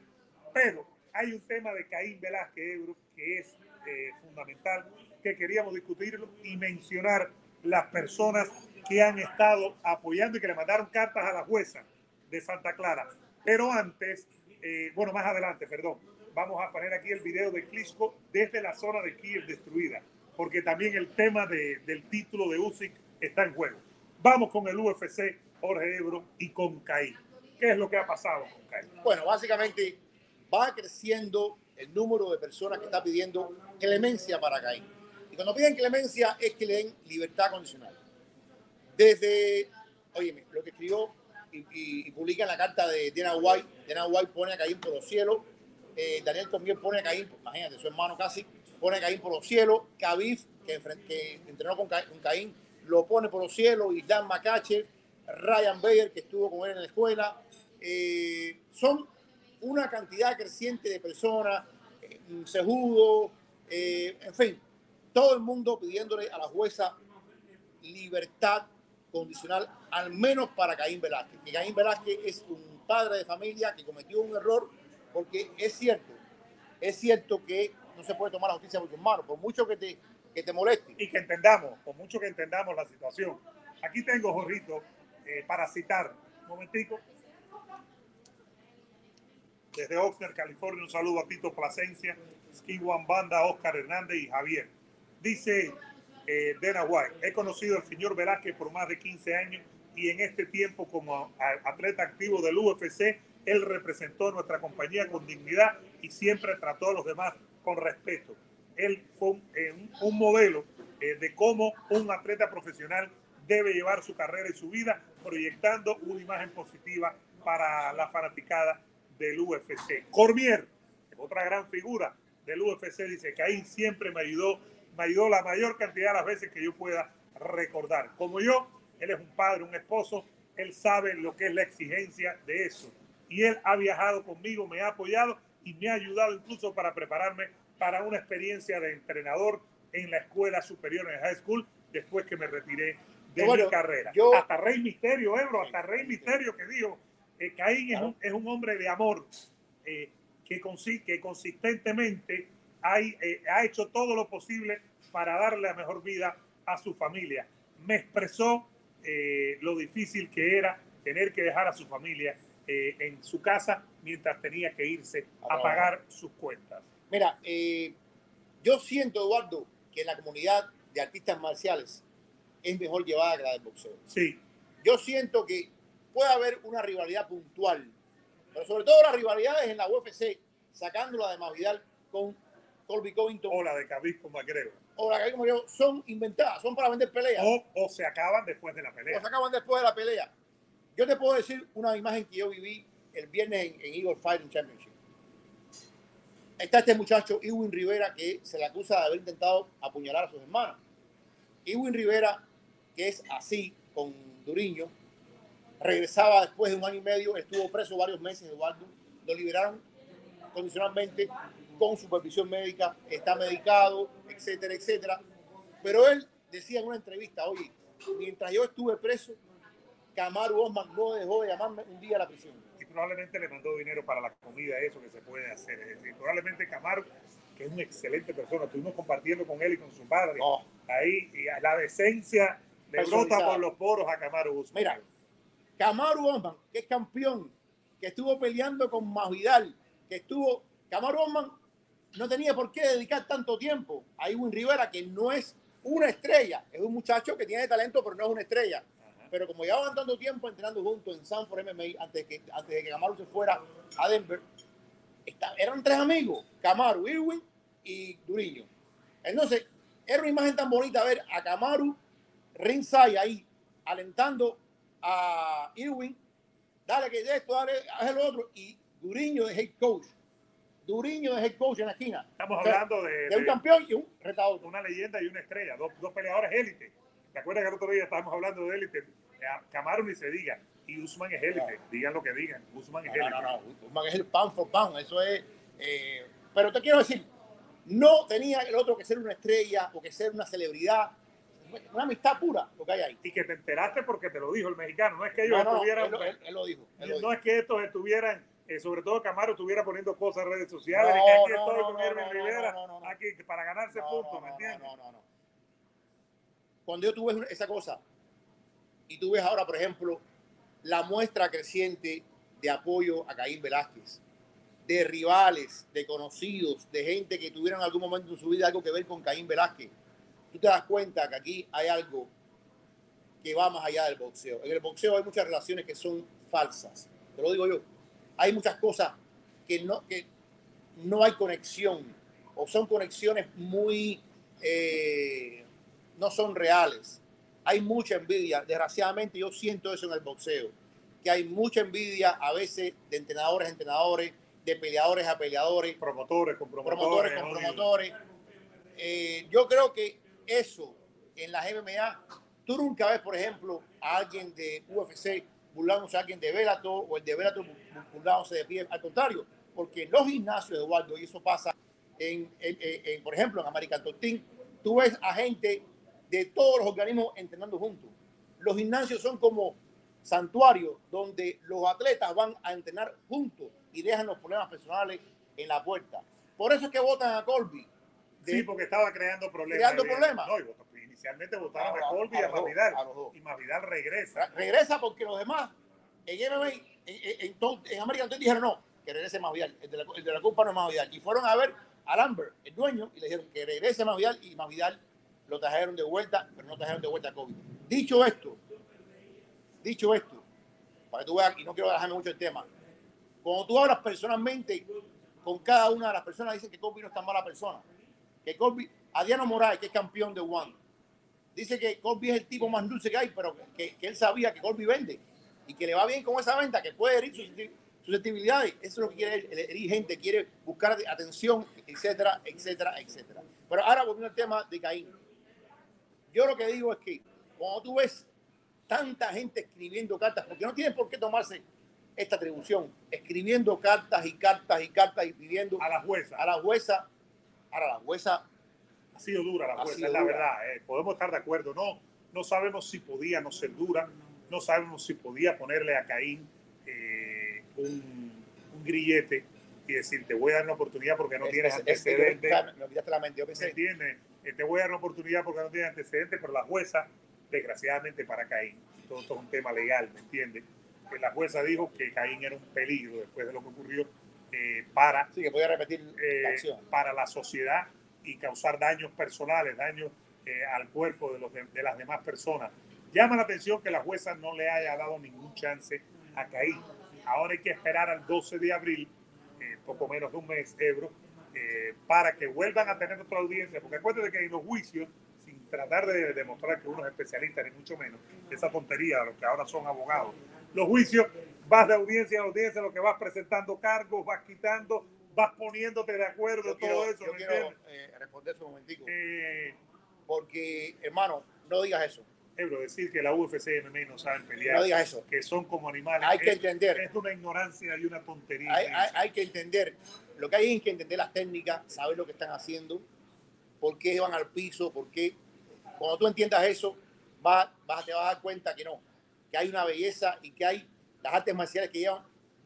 S1: pero hay un tema de Caín Velázquez que es eh, fundamental, que queríamos discutirlo y mencionar las personas que han estado apoyando y que le mandaron cartas a la jueza de Santa Clara. Pero antes, eh, bueno, más adelante, perdón, vamos a poner aquí el video de Klitschko desde la zona de Kiev destruida, porque también el tema de- del título de Usyk está en juego. Vamos con el UFC, Jorge Ebro y con Caín. ¿Qué es lo que ha pasado con Caín?
S2: Bueno, básicamente va creciendo el número de personas que está pidiendo clemencia para Caín. Y cuando piden clemencia es que le den libertad condicional. Desde, oye, lo que escribió y, y- publica en la carta de Dana White, Dana White pone a Caín por los cielos, eh, Daniel Cormier pone a Caín, imagínate, su hermano casi, pone a Caín por los cielos, Khabib, que, entrenó con, Ca- con Caín, lo pone por los cielos, y Dan Makachev, Ryan Bader, que estuvo con él en la escuela, eh, son una cantidad creciente de personas, eh, Sejudo, eh, en fin, todo el mundo pidiéndole a la jueza libertad condicional, al menos para Caín Velázquez. Que Caín Velázquez es un padre de familia que cometió un error, porque es cierto, es cierto que no se puede tomar la justicia por tus manos, por mucho que te, que te moleste.
S1: Y que entendamos, por mucho que entendamos la situación. Aquí tengo, Jorrito, eh, para citar, un momentico. Desde Oxnard, California, un saludo a Tito Plasencia, Skiwan Banda, Oscar Hernández y Javier. Dice eh, Dana White, he conocido al señor Velázquez por más de 15 años y en este tiempo como atleta activo del UFC, él representó a nuestra compañía con dignidad y siempre trató a los demás con respeto. Él fue un, eh, un- modelo eh, de cómo un atleta profesional debe llevar su carrera y su vida, proyectando una imagen positiva para la fanaticada del UFC. Cormier, otra gran figura del UFC, dice ahí siempre me ayudó, me ayudó la mayor cantidad de las veces que yo pueda recordar. Como yo, él es un padre, un esposo, él sabe lo que es la exigencia de eso. Y él ha viajado conmigo, me ha apoyado y me ha ayudado incluso para prepararme para una experiencia de entrenador en la escuela superior, en el high school, después que me retiré de
S2: Bueno,
S1: mi carrera.
S2: yo-
S1: hasta Rey Misterio, Ebro, hasta Rey Misterio que dijo, eh, Caín es un, es un hombre de amor, eh, que, consi- que consistentemente hay, eh, ha hecho todo lo posible para darle la mejor vida a su familia. Me expresó eh, lo difícil que era tener que dejar a su familia eh, en su casa mientras tenía que irse a pagar sus cuentas.
S2: Mira, eh, yo siento, Eduardo, que en la comunidad de artistas marciales es mejor llevada que la del boxeo.
S1: Sí.
S2: Yo siento que puede haber una rivalidad puntual, pero sobre todo las rivalidades en la UFC, sacándola de Mavidal con Colby Covington.
S1: O la de Khabib con McGregor.
S2: O la de Khabib con McGregor son inventadas, son para vender peleas.
S1: O, o se acaban después de la pelea.
S2: O se acaban después de la pelea. Yo te puedo decir una imagen que yo viví el viernes en, en Eagle Fighting Championship. Está este muchacho, Edwin Rivera, que se le acusa de haber intentado apuñalar a sus hermanas. Edwin Rivera, que es así, con Duriño, regresaba después de un año y medio, estuvo preso varios meses, Eduardo, lo liberaron condicionalmente con supervisión médica, está medicado, etcétera, etcétera. Pero él decía en una entrevista, oye, mientras yo estuve preso, Kamaru Osman no dejó de llamarme un día a la prisión.
S1: Y probablemente le mandó dinero para la comida, eso que se puede hacer. Es decir, probablemente Kamaru, que es una excelente persona, estuvimos compartiendo con él y con su padre.
S2: Oh.
S1: Ahí, y a la decencia le brota por los poros a Kamaru Usman.
S2: Mira, Kamaru Osman, que es campeón, que estuvo peleando con Masvidal, que estuvo, Kamaru Osman no tenía por qué dedicar tanto tiempo a Iwin Rivera, que no es una estrella, es un muchacho que tiene talento, pero no es una estrella.
S1: Ajá.
S2: Pero como llevaban tanto tiempo entrenando juntos en Sanford MMA, antes de que, antes de que Kamaru se fuera a Denver, está- eran tres amigos, Kamaru, Irwin y Duriño. Entonces, era una imagen tan bonita ver a Kamaru ringside ahí, alentando a Irwin, dale que de esto, dale, haz el otro, y Duriño de head coach. Duriño de head coach en la esquina.
S1: Estamos
S2: O sea,
S1: hablando de,
S2: de un campeón y un retador.
S1: una leyenda y una estrella, dos, dos peleadores élite. ¿Te acuerdas que el otro día estábamos hablando de élite? A Kamaru ni se diga. Y Usman es élite. Digan lo que digan. Usman es élite.
S2: no, no, Usman es el pan for pan, eso es. eh, pero te quiero decir, no tenía el otro que ser una estrella o que ser una celebridad, una amistad pura lo que hay ahí.
S1: Y que te enteraste porque te lo dijo el mexicano. No es que ellos
S2: No, no,
S1: estuvieran.
S2: él, lo- él- él lo dijo. él lo
S1: no
S2: dijo.
S1: es que estos estuvieran, eh, sobre todo Camaro estuviera poniendo cosas en redes sociales,
S2: No,
S1: que aquí
S2: no,
S1: estoy
S2: no,
S1: con
S2: no,
S1: Rivera,
S2: no, no, no.
S1: aquí para ganarse
S2: No,
S1: puntos, ¿me entiendes?
S2: no, no, no. Cuando yo tuve esa cosa y tú ves ahora, por ejemplo, la muestra creciente de apoyo a Caín Velázquez, de rivales, de conocidos, de gente que tuvieron en algún momento en su vida algo que ver con Caín Velázquez, tú te das cuenta que aquí hay algo que va más allá del boxeo. En el boxeo hay muchas relaciones que son falsas, te lo digo yo. Hay muchas cosas que no, que no hay conexión o son conexiones muy eh, no son reales. Hay mucha envidia. Desgraciadamente yo siento eso en el boxeo, que hay mucha envidia a veces de entrenadores a entrenadores, de peleadores a peleadores,
S1: Promotores con promotores.
S2: promotores con promotores. Eh, yo creo que eso en las MMA, tú nunca ves, por ejemplo, a alguien de UFC burlándose a alguien de Bellator o el de Bellator burlándose de pie. Al contrario, porque los gimnasios, Eduardo, y eso pasa en, en- por ejemplo, en American Top Team, tú ves a gente de todos los organismos entrenando juntos. Los gimnasios son como santuarios donde los atletas van a entrenar juntos y dejan los problemas personales en la puerta. Por eso es que votan a Colby. De-
S1: Sí, porque estaba creando problemas.
S2: Creando problemas.
S1: No, y inicialmente votaron
S2: A-
S1: a Colby y
S2: a
S1: a Mavidal. Y Mavidal regresa.
S2: Re- regresa porque los demás en MMA, en, en, en, American Top dijeron no, que regrese Masvidal, el de la, el de la culpa no es Masvidal. Y fueron a ver a Lambert, el dueño, y le dijeron que regrese Masvidal y Masvidal lo trajeron de vuelta, pero no trajeron de vuelta a Kobe. Dicho esto, dicho esto, para que tú veas, y no quiero dejarme mucho el tema, cuando tú hablas personalmente con cada una de las personas, dicen que Kobe no es tan mala persona. Que Kobe, Adriano Moraes, que es campeón de One, dice que Colby es el tipo más dulce que hay, pero que, que él sabía que Colby vende y que le va bien con esa venta, que puede herir sus susceptibilidades. Eso es lo que quiere él, herir gente, quiere buscar atención, etcétera, etcétera, etcétera. Pero ahora volviendo al tema de Caín. Yo lo que digo es que cuando tú ves tanta gente escribiendo cartas, porque no tienen por qué tomarse esta atribución, escribiendo cartas y cartas y cartas y pidiendo
S1: A la jueza.
S2: a la jueza, ahora la jueza
S1: Ha sido dura la jueza, es la
S2: dura.
S1: verdad. eh. Podemos estar de acuerdo. No, no sabemos si podía no ser dura. No sabemos si podía ponerle a Caín eh, un, un grillete y decir, te voy a dar una oportunidad porque no tienes
S2: Es- es-
S1: antecedentes.
S2: es- me olvidaste la mente. Yo
S1: ¿Me
S2: pensé,
S1: entiendes? Eh, te voy a dar una oportunidad porque no tienes antecedentes, pero la jueza, desgraciadamente para Caín, todo esto es un tema legal, ¿me entiendes? Que la jueza dijo que Caín era un peligro después de lo que ocurrió eh, para,
S2: sí, que podía repetir
S1: eh,
S2: la acción.
S1: para la sociedad y causar daños personales, daños eh, al cuerpo de, los de, de las demás personas. Llama la atención que la jueza no le haya dado ningún chance a Caín. Ahora hay que esperar al 12 de abril, eh, poco menos de un mes, Ebro, eh, para que vuelvan a tener otra audiencia, porque acuérdate que en los juicios, sin tratar de demostrar que uno es especialista, ni mucho menos, esa tontería de los que ahora son abogados, los juicios, vas de audiencia a audiencia, lo que vas presentando cargos, vas quitando, vas poniéndote de acuerdo,
S2: Yo
S1: todo
S2: quiero,
S1: eso,
S2: yo
S1: ¿me
S2: quiero eh, responder eso un momentico. Porque, hermano, no digas eso.
S1: Ebro, decir que la UFC y MMA no saben pelear,
S2: No digas eso.
S1: que son como animales,
S2: Hay que
S1: es,
S2: entender.
S1: es una ignorancia y una tontería.
S2: Hay, hay- hay que entender. Lo que hay es que entender las técnicas, saber lo que están haciendo, por qué van al piso, por qué. Cuando tú entiendas eso, vas, vas- te vas a dar cuenta que no, que hay una belleza y que hay las artes marciales que llevan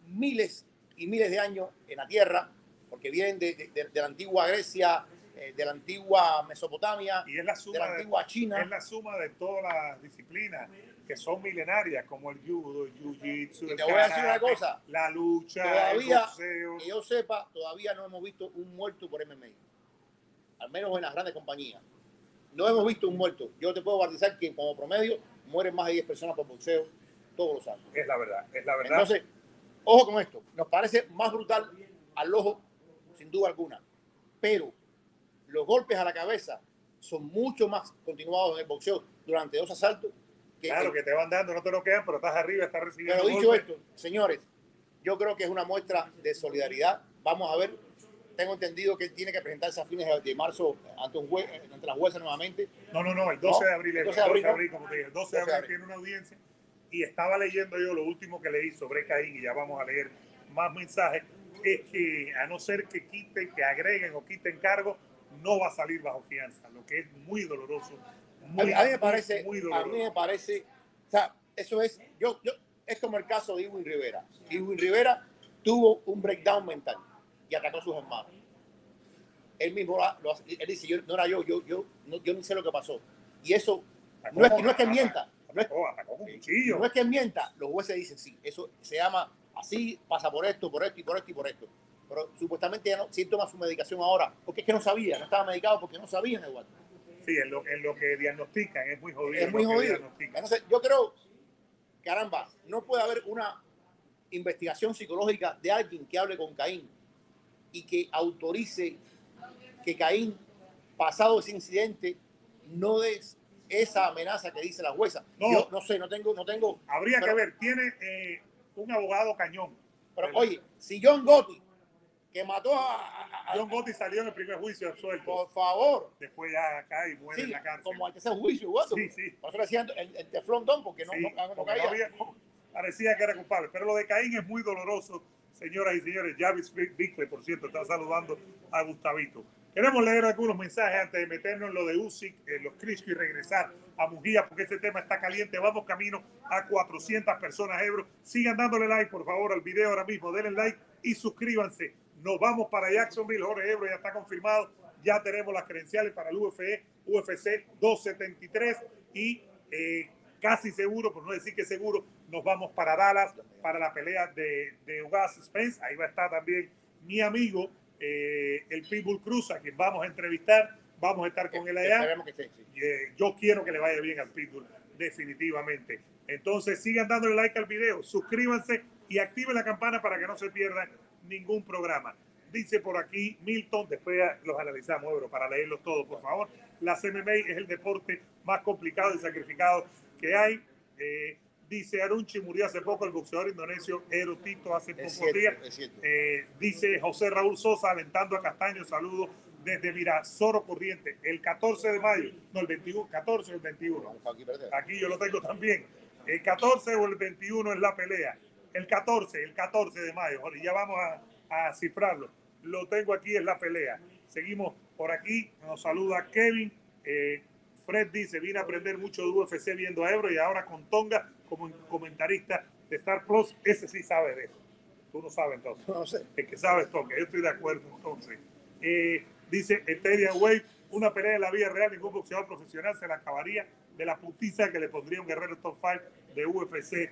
S2: miles y miles de años en la tierra, porque vienen de, de- de- de la antigua Grecia, eh, de la antigua Mesopotamia,
S1: y es la
S2: de
S1: suma
S2: la
S1: de,
S2: antigua China.
S1: es la suma de todas las disciplinas que son milenarias, como el judo, el jiu-jitsu, el
S2: te voy a decir una cosa.
S1: la lucha,
S2: Todavía-
S1: el boxeo.
S2: que yo sepa, todavía no hemos visto un muerto por MMA. Al menos en las grandes compañías. No hemos visto un muerto. Yo te puedo garantizar que como promedio mueren más de 10 personas por boxeo todos los años.
S1: Es la verdad, es la verdad.
S2: Entonces, ojo con esto. Nos parece más brutal al ojo, sin duda alguna. Pero los golpes a la cabeza son mucho más continuados en el boxeo durante dos asaltos. Que
S1: claro que te van dando, no te lo quedan, pero estás arriba, estás recibiendo.
S2: pero dicho
S1: golpes.
S2: esto, señores, yo creo que es una muestra de solidaridad. Vamos a ver. Tengo entendido que tiene que presentarse a fines de- marzo ante, un jue- ante la jueza nuevamente.
S1: No, no, no, el 12
S2: No,
S1: de abril, el
S2: 12
S1: 12
S2: de abril,
S1: como te dije, el 12 de
S2: 12 de
S1: abril
S2: abril.
S1: tiene una audiencia y estaba leyendo yo lo último que leí sobre Caín y ya vamos a leer más mensajes, es que a no ser que quiten, que agreguen o quiten cargo, no va a salir bajo fianza, lo que es muy doloroso.
S2: A
S1: Muy,
S2: mí, a mí me parece,
S1: muy
S2: a mí me parece, o sea, eso es, yo, yo, es como el caso de Irwin Rivera. Irwin Rivera tuvo un breakdown mental y atacó a sus hermanos. Él mismo lo, hace- él dice, yo, no era yo, yo, yo, no, yo ni sé lo que pasó. Y eso no es, que- no es que mienta, no es, no es que mienta, los jueces dicen sí, eso se llama así, pasa por esto, por esto y por esto y por esto. Pero supuestamente ya no, sí toma su medicación ahora, porque es que no sabía, no estaba medicado porque no sabían, Eduardo.
S1: Sí, en lo, en lo que diagnostican es muy jodido.
S2: es muy jodido. Entonces, yo creo, caramba, no puede haber una investigación psicológica de alguien que hable con Caín y que autorice que Caín, pasado ese incidente, no des esa amenaza que dice la jueza.
S1: No.
S2: Yo no sé, no tengo, no tengo.
S1: Habría
S2: Pero-
S1: que ver, tiene eh, un abogado cañón.
S2: Pero oye, si John Gotti, que mató a, a- a-
S1: John Gotti salió en el primer juicio absuelto.
S2: por favor,
S1: Después ya cae y muere
S2: sí,
S1: en la cárcel.
S2: como al tercer juicio, Eduardo.
S1: Sí, sí.
S2: Por eso decían el, el teflón don, porque no,
S1: Sí,
S2: no, no
S1: porque no
S2: caía.
S1: había- parecía que era culpable. Pero lo de Caín es muy doloroso, señoras y señores. Javis Bickley, por cierto, está saludando a Gustavito. Queremos leer algunos mensajes antes de meternos en lo de Usyk, en los Crisco y regresar a Mujía, porque este tema está caliente. Vamos camino a 400 personas, Ebro. Sigan dándole like, por favor, al video ahora mismo. Denle like y suscríbanse. Nos vamos para Jacksonville. Jorge Ebro ya está confirmado. Ya tenemos las credenciales para el UFE, UFC 273 y eh, casi seguro, por no decir que seguro, nos vamos para Dallas para la pelea de, de Ugas Spence. Ahí va a estar también mi amigo, eh, el Pitbull Cruz, a quien vamos a entrevistar. Vamos a estar con él allá.
S2: Esperemos que sí, sí.
S1: Eh, yo quiero que le vaya bien al Pitbull, definitivamente. Entonces sigan dándole like al video, suscríbanse y activen la campana para que no se pierdan ningún programa. Dice por aquí Milton, después los analizamos, Ebro, para leerlos todos, por favor. La MMA es el deporte más complicado y sacrificado que hay. Eh, dice Arunchi, murió hace poco el boxeador indonesio Erotito hace pocos días. Eh, dice José Raúl Sosa, alentando a Castaño, saludos desde Mirasoro Corriente, el 14 de mayo, no el 21, 14 o el 21.
S2: Aquí, espérate.
S1: Aquí yo lo tengo también. El 14 o el 21 es la pelea. El 14, el 14 de mayo. Jorge, ya vamos a, a cifrarlo. Lo tengo aquí, es la pelea. Seguimos por aquí. Nos saluda Kevin. Eh, Fred dice, vine a aprender mucho de UFC viendo a Ebro y ahora con Tonga como comentarista de Star Plus. Ese sí sabe de eso. Tú no sabes entonces.
S2: No sé.
S1: El que sabe es toque. Yo estoy de acuerdo entonces. Eh, dice Eteria Wade, una pelea en la vida real, ningún boxeador profesional se la acabaría de la putiza que le pondría un guerrero top 5 de UFC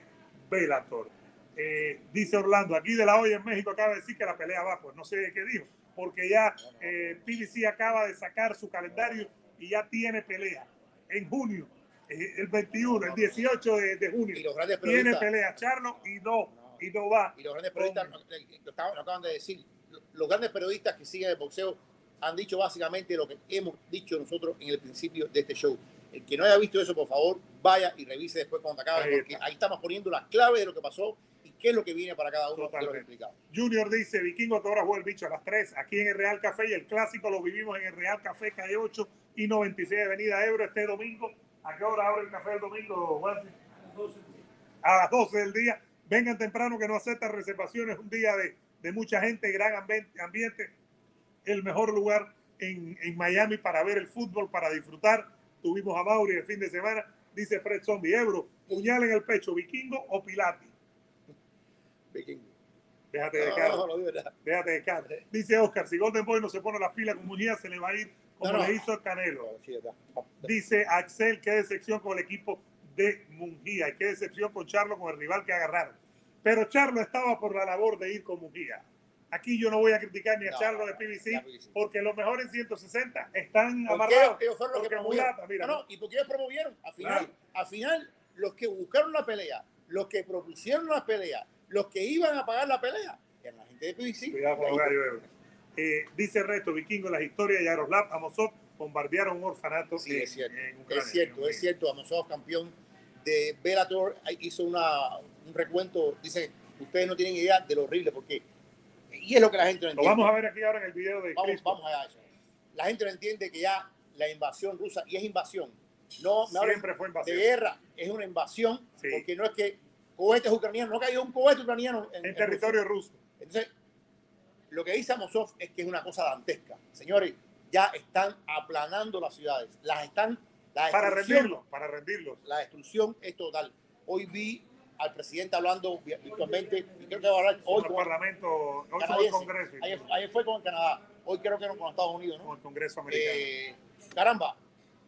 S1: Bellator. Eh, dice Orlando, aquí de la olla en México acaba de decir que la pelea va, pues no sé qué dijo, porque ya eh, PBC acaba de sacar su calendario y ya tiene pelea en junio, eh, el 21, el 18 de, de junio.
S2: Y los grandes
S1: Tiene pelea Charlo y no, y no va.
S2: y los grandes periodistas lo, lo acaban- lo acaban de decir. Los grandes periodistas que siguen el boxeo han dicho básicamente lo que hemos dicho nosotros en el principio de este show. El que no haya visto eso, por favor, vaya y revise después cuando acabe,
S1: Ahí
S2: porque ahí estamos poniendo las claves de lo que pasó qué es lo que viene para cada uno de los
S1: Totalmente.
S2: implicados.
S1: Junior dice, Vikingo que ahora juega el bicho a las 3, aquí en el Real Café y el clásico lo vivimos en el Real Café Calle 8 y 96 Avenida Ebro este domingo. ¿A qué hora abre el café el domingo, Juansi? A las 12 del día. Vengan temprano que no aceptan reservaciones, un día de, de mucha gente, gran ambi- ambiente, el mejor lugar en, en Miami para ver el fútbol, para disfrutar. Tuvimos a Mauri el fin de semana, dice Fred Zombie, Ebro, puñal en el pecho, Vikingo o Pilati.
S2: Vikingo.
S1: Déjate de cara.
S2: no.
S1: Déjate de cara. Dice Oscar, si Golden Boy no se pone las pilas con Muñiz, se le va a ir como le hizo el Canelo. Dice Axel, qué decepción con el equipo de Mungía y qué decepción con Charlo, con el rival que agarraron. Pero Charlo estaba por la labor de ir con Mungía. Aquí yo no voy a criticar ni a
S2: No,
S1: Charlo de PBC,
S2: PBC.
S1: porque los mejores en 160 están
S2: Porque
S1: amarrados.
S2: ellos fueron los que promovieron.
S1: Mulata, mira,
S2: No, no, y porque ellos promovieron. Al final,
S1: Claro.
S2: al final, los que buscaron la pelea, los que propusieron la pelea, los que iban a pagar la pelea, eran la gente de PBC.
S1: Cuidado con los. Eh, dice el resto, Vikingo, las historias de Yaroslav Amosov bombardearon un orfanato
S2: Sí,
S1: en,
S2: es cierto.
S1: en Ucrania.
S2: Es cierto, es cierto. Amosov, campeón de Bellator, hizo una, un recuento. Dice, ustedes no tienen idea de lo horrible, porque. Y es lo que la gente no
S1: Lo
S2: entiende.
S1: vamos a ver aquí ahora en el video de
S2: vamos, vamos a eso. La gente no entiende que ya la invasión rusa, y es invasión, no me
S1: Siempre fue
S2: de
S1: invasión.
S2: guerra, es una invasión,
S1: Sí.
S2: porque no es que cohetes ucranianos, no cayó un cohete ucraniano en,
S1: En
S2: en
S1: territorio ruso.
S2: Entonces, lo que dice Amosov es que es una cosa dantesca. Señores, ya están aplanando las ciudades, las están, la
S1: Para rendirlos, para rendirlos.
S2: la destrucción es total. Hoy vi al presidente hablando vi- virtualmente, y creo que va a hablar hoy con
S1: el Parlamento, hoy el. Congreso,
S2: Ayer, ayer fue con Canadá, hoy creo que no con Estados Unidos, ¿no?
S1: con el Congreso americano.
S2: Eh, caramba,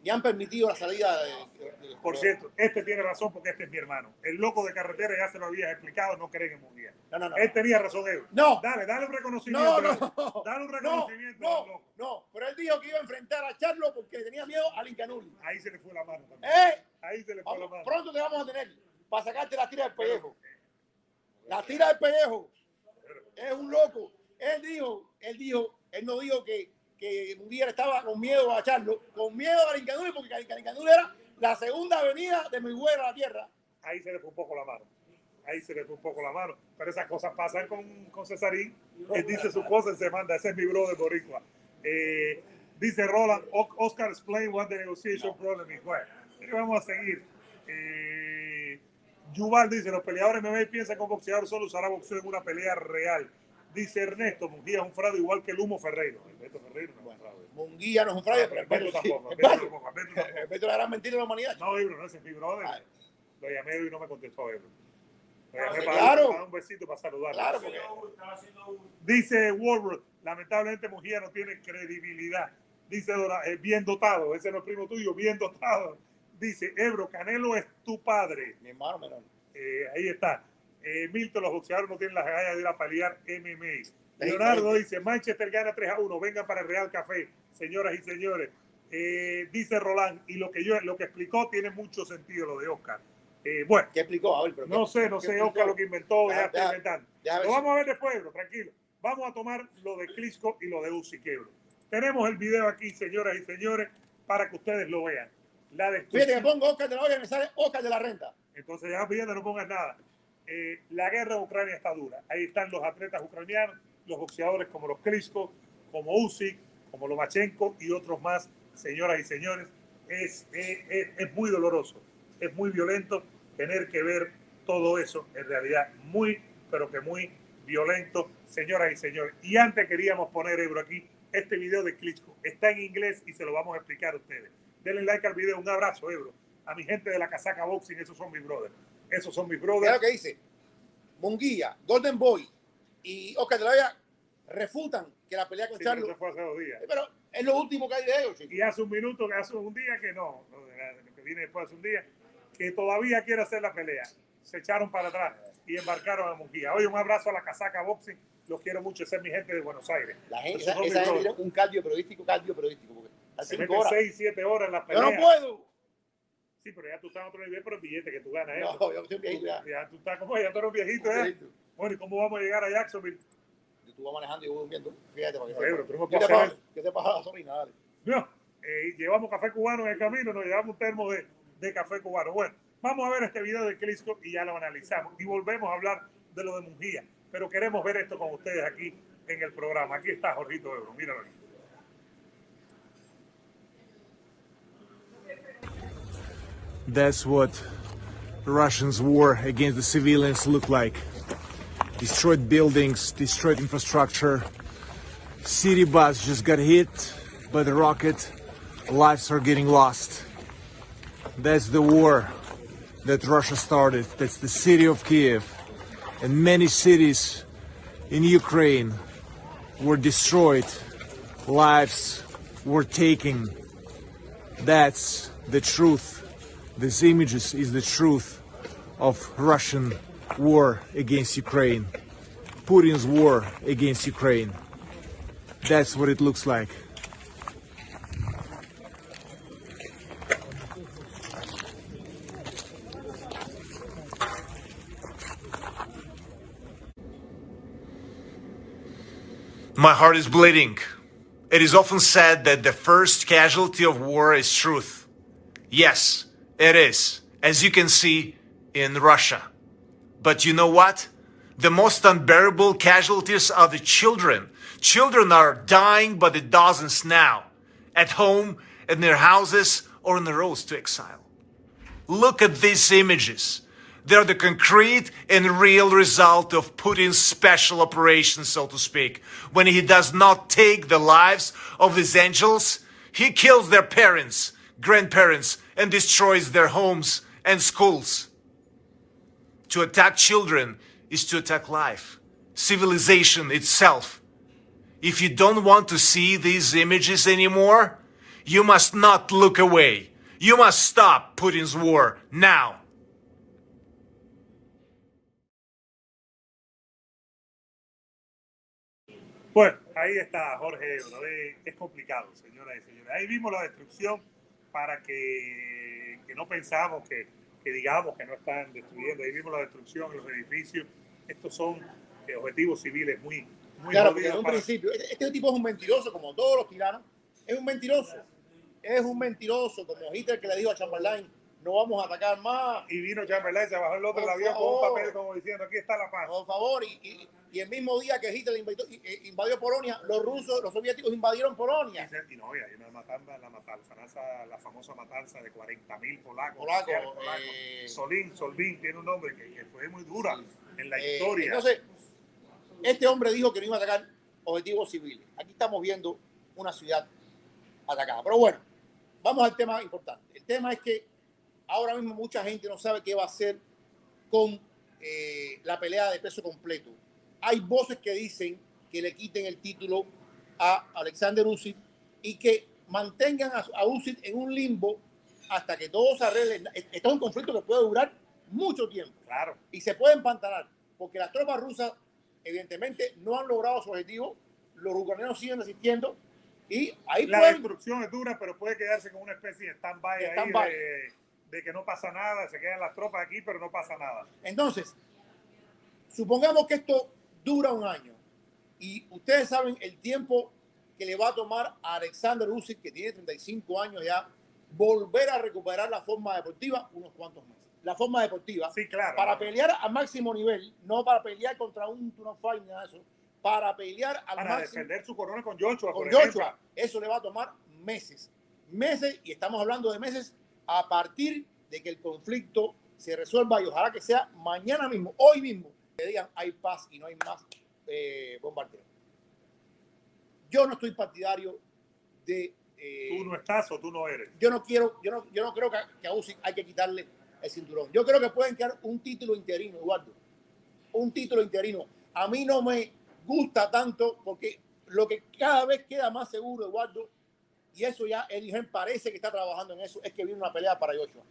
S2: me han permitido la salida de, de- de-
S1: Por cierto, este tiene razón porque este es mi hermano. El loco de carretera ya se lo había explicado, no creen en Mungía.
S2: No, no, no.
S1: Él tenía razón, Evo.
S2: No,
S1: Dale, dale un reconocimiento.
S2: no, no.
S1: Dale un
S2: No,
S1: reconocimiento.
S2: no,
S1: loco.
S2: no. Pero él dijo que iba a enfrentar a Charlo porque tenía miedo al Incanuli.
S1: Ahí se le fue la mano también.
S2: ¿Eh?
S1: Ahí se le fue la mano.
S2: pronto te vamos a tener para sacarte la tira del pellejo. La tira del pellejo. Es un loco. Él dijo, él dijo, él no dijo que, que Munguía estaba con miedo a Charlo, con miedo al Incanuli, porque el Incanuli era la segunda avenida de mi a la tierra.
S1: Ahí se le fue un poco la mano. Ahí se le fue un poco la mano. Pero esas cosas pasan con, con Cesarín. Él dice sus cosas y se manda. Ese es mi brother boricua. Eh, dice Roland, Oscar explain what the negotiation problem is. Bueno, vamos a seguir. Eh, Yuval dice, los peleadores MMA piensan que un boxeador solo usará boxeo en una pelea real. Dice Ernesto, Mujía es un fraude igual que el Humo Ferreiro. El Beto Ferreiro no es un fraude.
S2: Munguía no es un fraude,
S1: Ah,
S2: pero
S1: el Beto
S2: sí.
S1: tampoco.
S2: Es la gran mentira de la humanidad.
S1: No, Ebro, no, es mi brother.
S2: Ah.
S1: Lo llamé y no me contestó Ebro. Lo
S2: Ah,
S1: llamé
S2: sí,
S1: para,
S2: claro.
S1: para dar un besito para saludarlo.
S2: Claro, porque
S1: Dice Warworth, lamentablemente Mujía no tiene credibilidad. Dice Dora, eh, bien dotado, ese no es primo tuyo, bien dotado. Dice Ebro, Canelo es tu padre.
S2: mi hermano menor.
S1: Eh, ahí está. Eh, Milton, los boxeadores no tienen las gallas de ir a pelear MMA. Leonardo dice, Manchester gana 3 a 1, vengan para el Real Café, señoras y señores. Eh, dice Roland, y lo que yo lo que explicó tiene mucho sentido lo de Oscar. Eh, bueno,
S2: ¿Qué explicó? A ver, pero
S1: no
S2: ¿qué-
S1: sé, no sé,
S2: explicó?
S1: Oscar lo que inventó, ya está inventando.
S2: deja
S1: Lo vamos a ver después, tranquilo. Vamos a tomar lo de Clisco y lo de Uzi Quebro. Tenemos el video aquí, señoras y señores, para que ustedes lo vean. La
S2: Fíjate que pongo Oscar de la olla y me sale Oscar de la renta.
S1: Entonces ya viendo, no pongas nada. Eh, la guerra en Ucrania está dura. Ahí están los atletas ucranianos, los boxeadores como los Klitschko, como Usyk, como Lomachenko y otros más, señoras y señores. Es, es, es- es muy doloroso, es muy violento tener que ver todo eso. En realidad, muy, pero que muy violento, señoras y señores. Y antes queríamos poner, Ebro, aquí este video de Klitschko. Está en inglés y se lo vamos a explicar a ustedes. Denle like al video. Un abrazo, Ebro. A mi gente de la casaca boxing, esos son mis brothers. Esos son mis brothers.
S2: lo que dice. Munguía, Golden Boy, y Oscar de la Hoya refutan que la pelea con
S1: Sí,
S2: Charlo.
S1: pero eso fue hace dos días.
S2: Pero es lo último que hay de ellos.
S1: Y hace un minuto, que hace un día que no, lo que viene después hace un día, que todavía quiere hacer la pelea. Se echaron para atrás y embarcaron a Munguía. Oye, un abrazo a la casaca boxing. Los quiero mucho, esa es mi gente de Buenos Aires.
S2: La gente, esa, gente un cardio periodístico, cardio periodístico. Porque a
S1: Se
S2: cinco
S1: meten
S2: horas.
S1: 6, 7 horas en las
S2: Yo
S1: peleas.
S2: no puedo.
S1: Sí, pero ya tú estás en otro nivel por el billete que tú ganas. ¿eh?
S2: No, yo soy viejito ya.
S1: Ya tú estás como ya tú eres un viejito, ¿eh?
S2: Viejito.
S1: Bueno, ¿y cómo vamos a llegar a Jacksonville?
S2: Tú vas manejando y yo voy durmiendo. Fíjate, para que
S1: Oye, pero tú no me
S2: ¿Qué te pasa? ¿Qué te pasa a? Dale.
S1: No, eh, llevamos café cubano en el camino, nos llevamos un termo de, de café cubano. Bueno, vamos a ver este video de Clisco y ya lo analizamos. Y volvemos a hablar de lo de Mungía. Pero queremos ver esto con ustedes aquí en el programa. Aquí está Jorgito Ebro, míralo aquí.
S3: That's what Russians' war against the civilians look like. Destroyed buildings, destroyed infrastructure. City bus just got hit by the rocket. Lives are getting lost. That's the war that Russia started. That's the city of Kiev. And many cities in Ukraine were destroyed. Lives were taken. That's the truth. These images is the truth of Russian war against Ukraine. Putin's war against Ukraine. That's what it looks like. My heart is bleeding. It is often said that the first casualty of war is truth. Yes, it is, as you can see in Russia. But you know what? The most unbearable casualties are the children. Children are dying by the dozens now, at home, in their houses, or on the roads to exile. Look at these images. They're the concrete and real result of Putin's special operation, so to speak. When he does not take the lives of these angels, he kills their parents, grandparents, and destroys their homes and schools. To attack children is to attack life, civilization itself. If you don't want to see these images anymore, you must not look away. You must stop Putin's war now.
S1: Bueno, ahí está Jorge Es complicado, señoras y señores. Ahí vimos la destrucción para que, que no pensamos que, que digamos que no están destruyendo. Ahí vimos la destrucción los edificios. Estos son eh, objetivos civiles muy, muy
S2: Claro, porque en un
S1: para-
S2: principio, este, este tipo es un mentiroso, como todos los tiranos. Es un mentiroso. Es un mentiroso, como Hitler que le dijo a Chamberlain, no vamos a atacar más,
S1: Y vino Chamberlain, se bajó el otro del avión con un papel como diciendo, aquí está la paz.
S2: por favor. Y, y- y el mismo día que Hitler invadió, eh, invadió Polonia, los rusos, los soviéticos invadieron Polonia.
S1: y no, y hay una matanza, la matanza, la, famosa matanza de 40 mil polacos.
S2: Polacos,
S1: oficiales polacos.
S2: eh,
S1: Solín, tiene un nombre que, que fue muy dura en la
S2: Eh,
S1: historia.
S2: entonces, este hombre dijo que no iba a atacar objetivos civiles. Aquí estamos viendo una ciudad atacada. Pero bueno, vamos al tema importante. El tema es que ahora mismo mucha gente no sabe qué va a hacer con eh, la pelea de peso completo. Hay voces que dicen que le quiten el título a Alexander Usyk y que mantengan a, a Usyk en un limbo hasta que todo se arregle. Este es un conflicto que puede durar mucho tiempo
S1: claro.
S2: y se puede empantanar porque las tropas rusas evidentemente no han logrado su objetivo, los ucranianos siguen resistiendo y ahí
S1: La
S2: pueden,
S1: destrucción es dura, pero puede quedarse con una especie de stand-by
S2: stand-by.
S1: de, de que no pasa nada, se quedan las tropas aquí, pero no pasa nada.
S2: entonces supongamos que esto dura un año y ustedes saben el tiempo que le va a tomar a Alexander Usyk que tiene 35 años ya volver a recuperar la forma deportiva unos cuantos meses la forma deportiva
S1: Sí, claro.
S2: para pelear a máximo nivel no para pelear contra un Tuna Fight nada de eso para pelear al
S1: para
S2: máximo
S1: defender su corona con Joshua.
S2: con. Joshua. Eso le va a tomar meses. Meses, y estamos hablando de meses a partir de que el conflicto se resuelva y ojalá que sea mañana mismo, hoy mismo, que digan hay paz y no hay más eh, bombardeo. Yo no estoy partidario de... eh,
S1: Tú no estás o tú no eres.
S2: yo no quiero, yo no, yo no creo que, que a Usyk hay que quitarle el cinturón. Yo creo que pueden crear un título interino, Eduardo. Un título interino. a mí no me gusta tanto porque lo que cada vez queda más seguro, Eduardo, y eso ya Hearn parece que está trabajando en eso, es que viene una pelea para Joshua.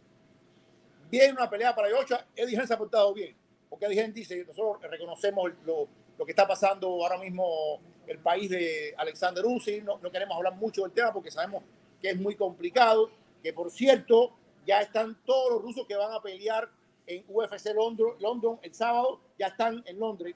S2: Viene una pelea para Joshua, Eddie Hearn se ha portado bien, porque Eddie Hearn dice, nosotros reconocemos lo, lo que está pasando ahora mismo el país de Alexander Usyk, no, no queremos hablar mucho del tema porque sabemos que es muy complicado, que por cierto, ya están todos los rusos que van a pelear en UFC London, London el sábado, ya están en Londres.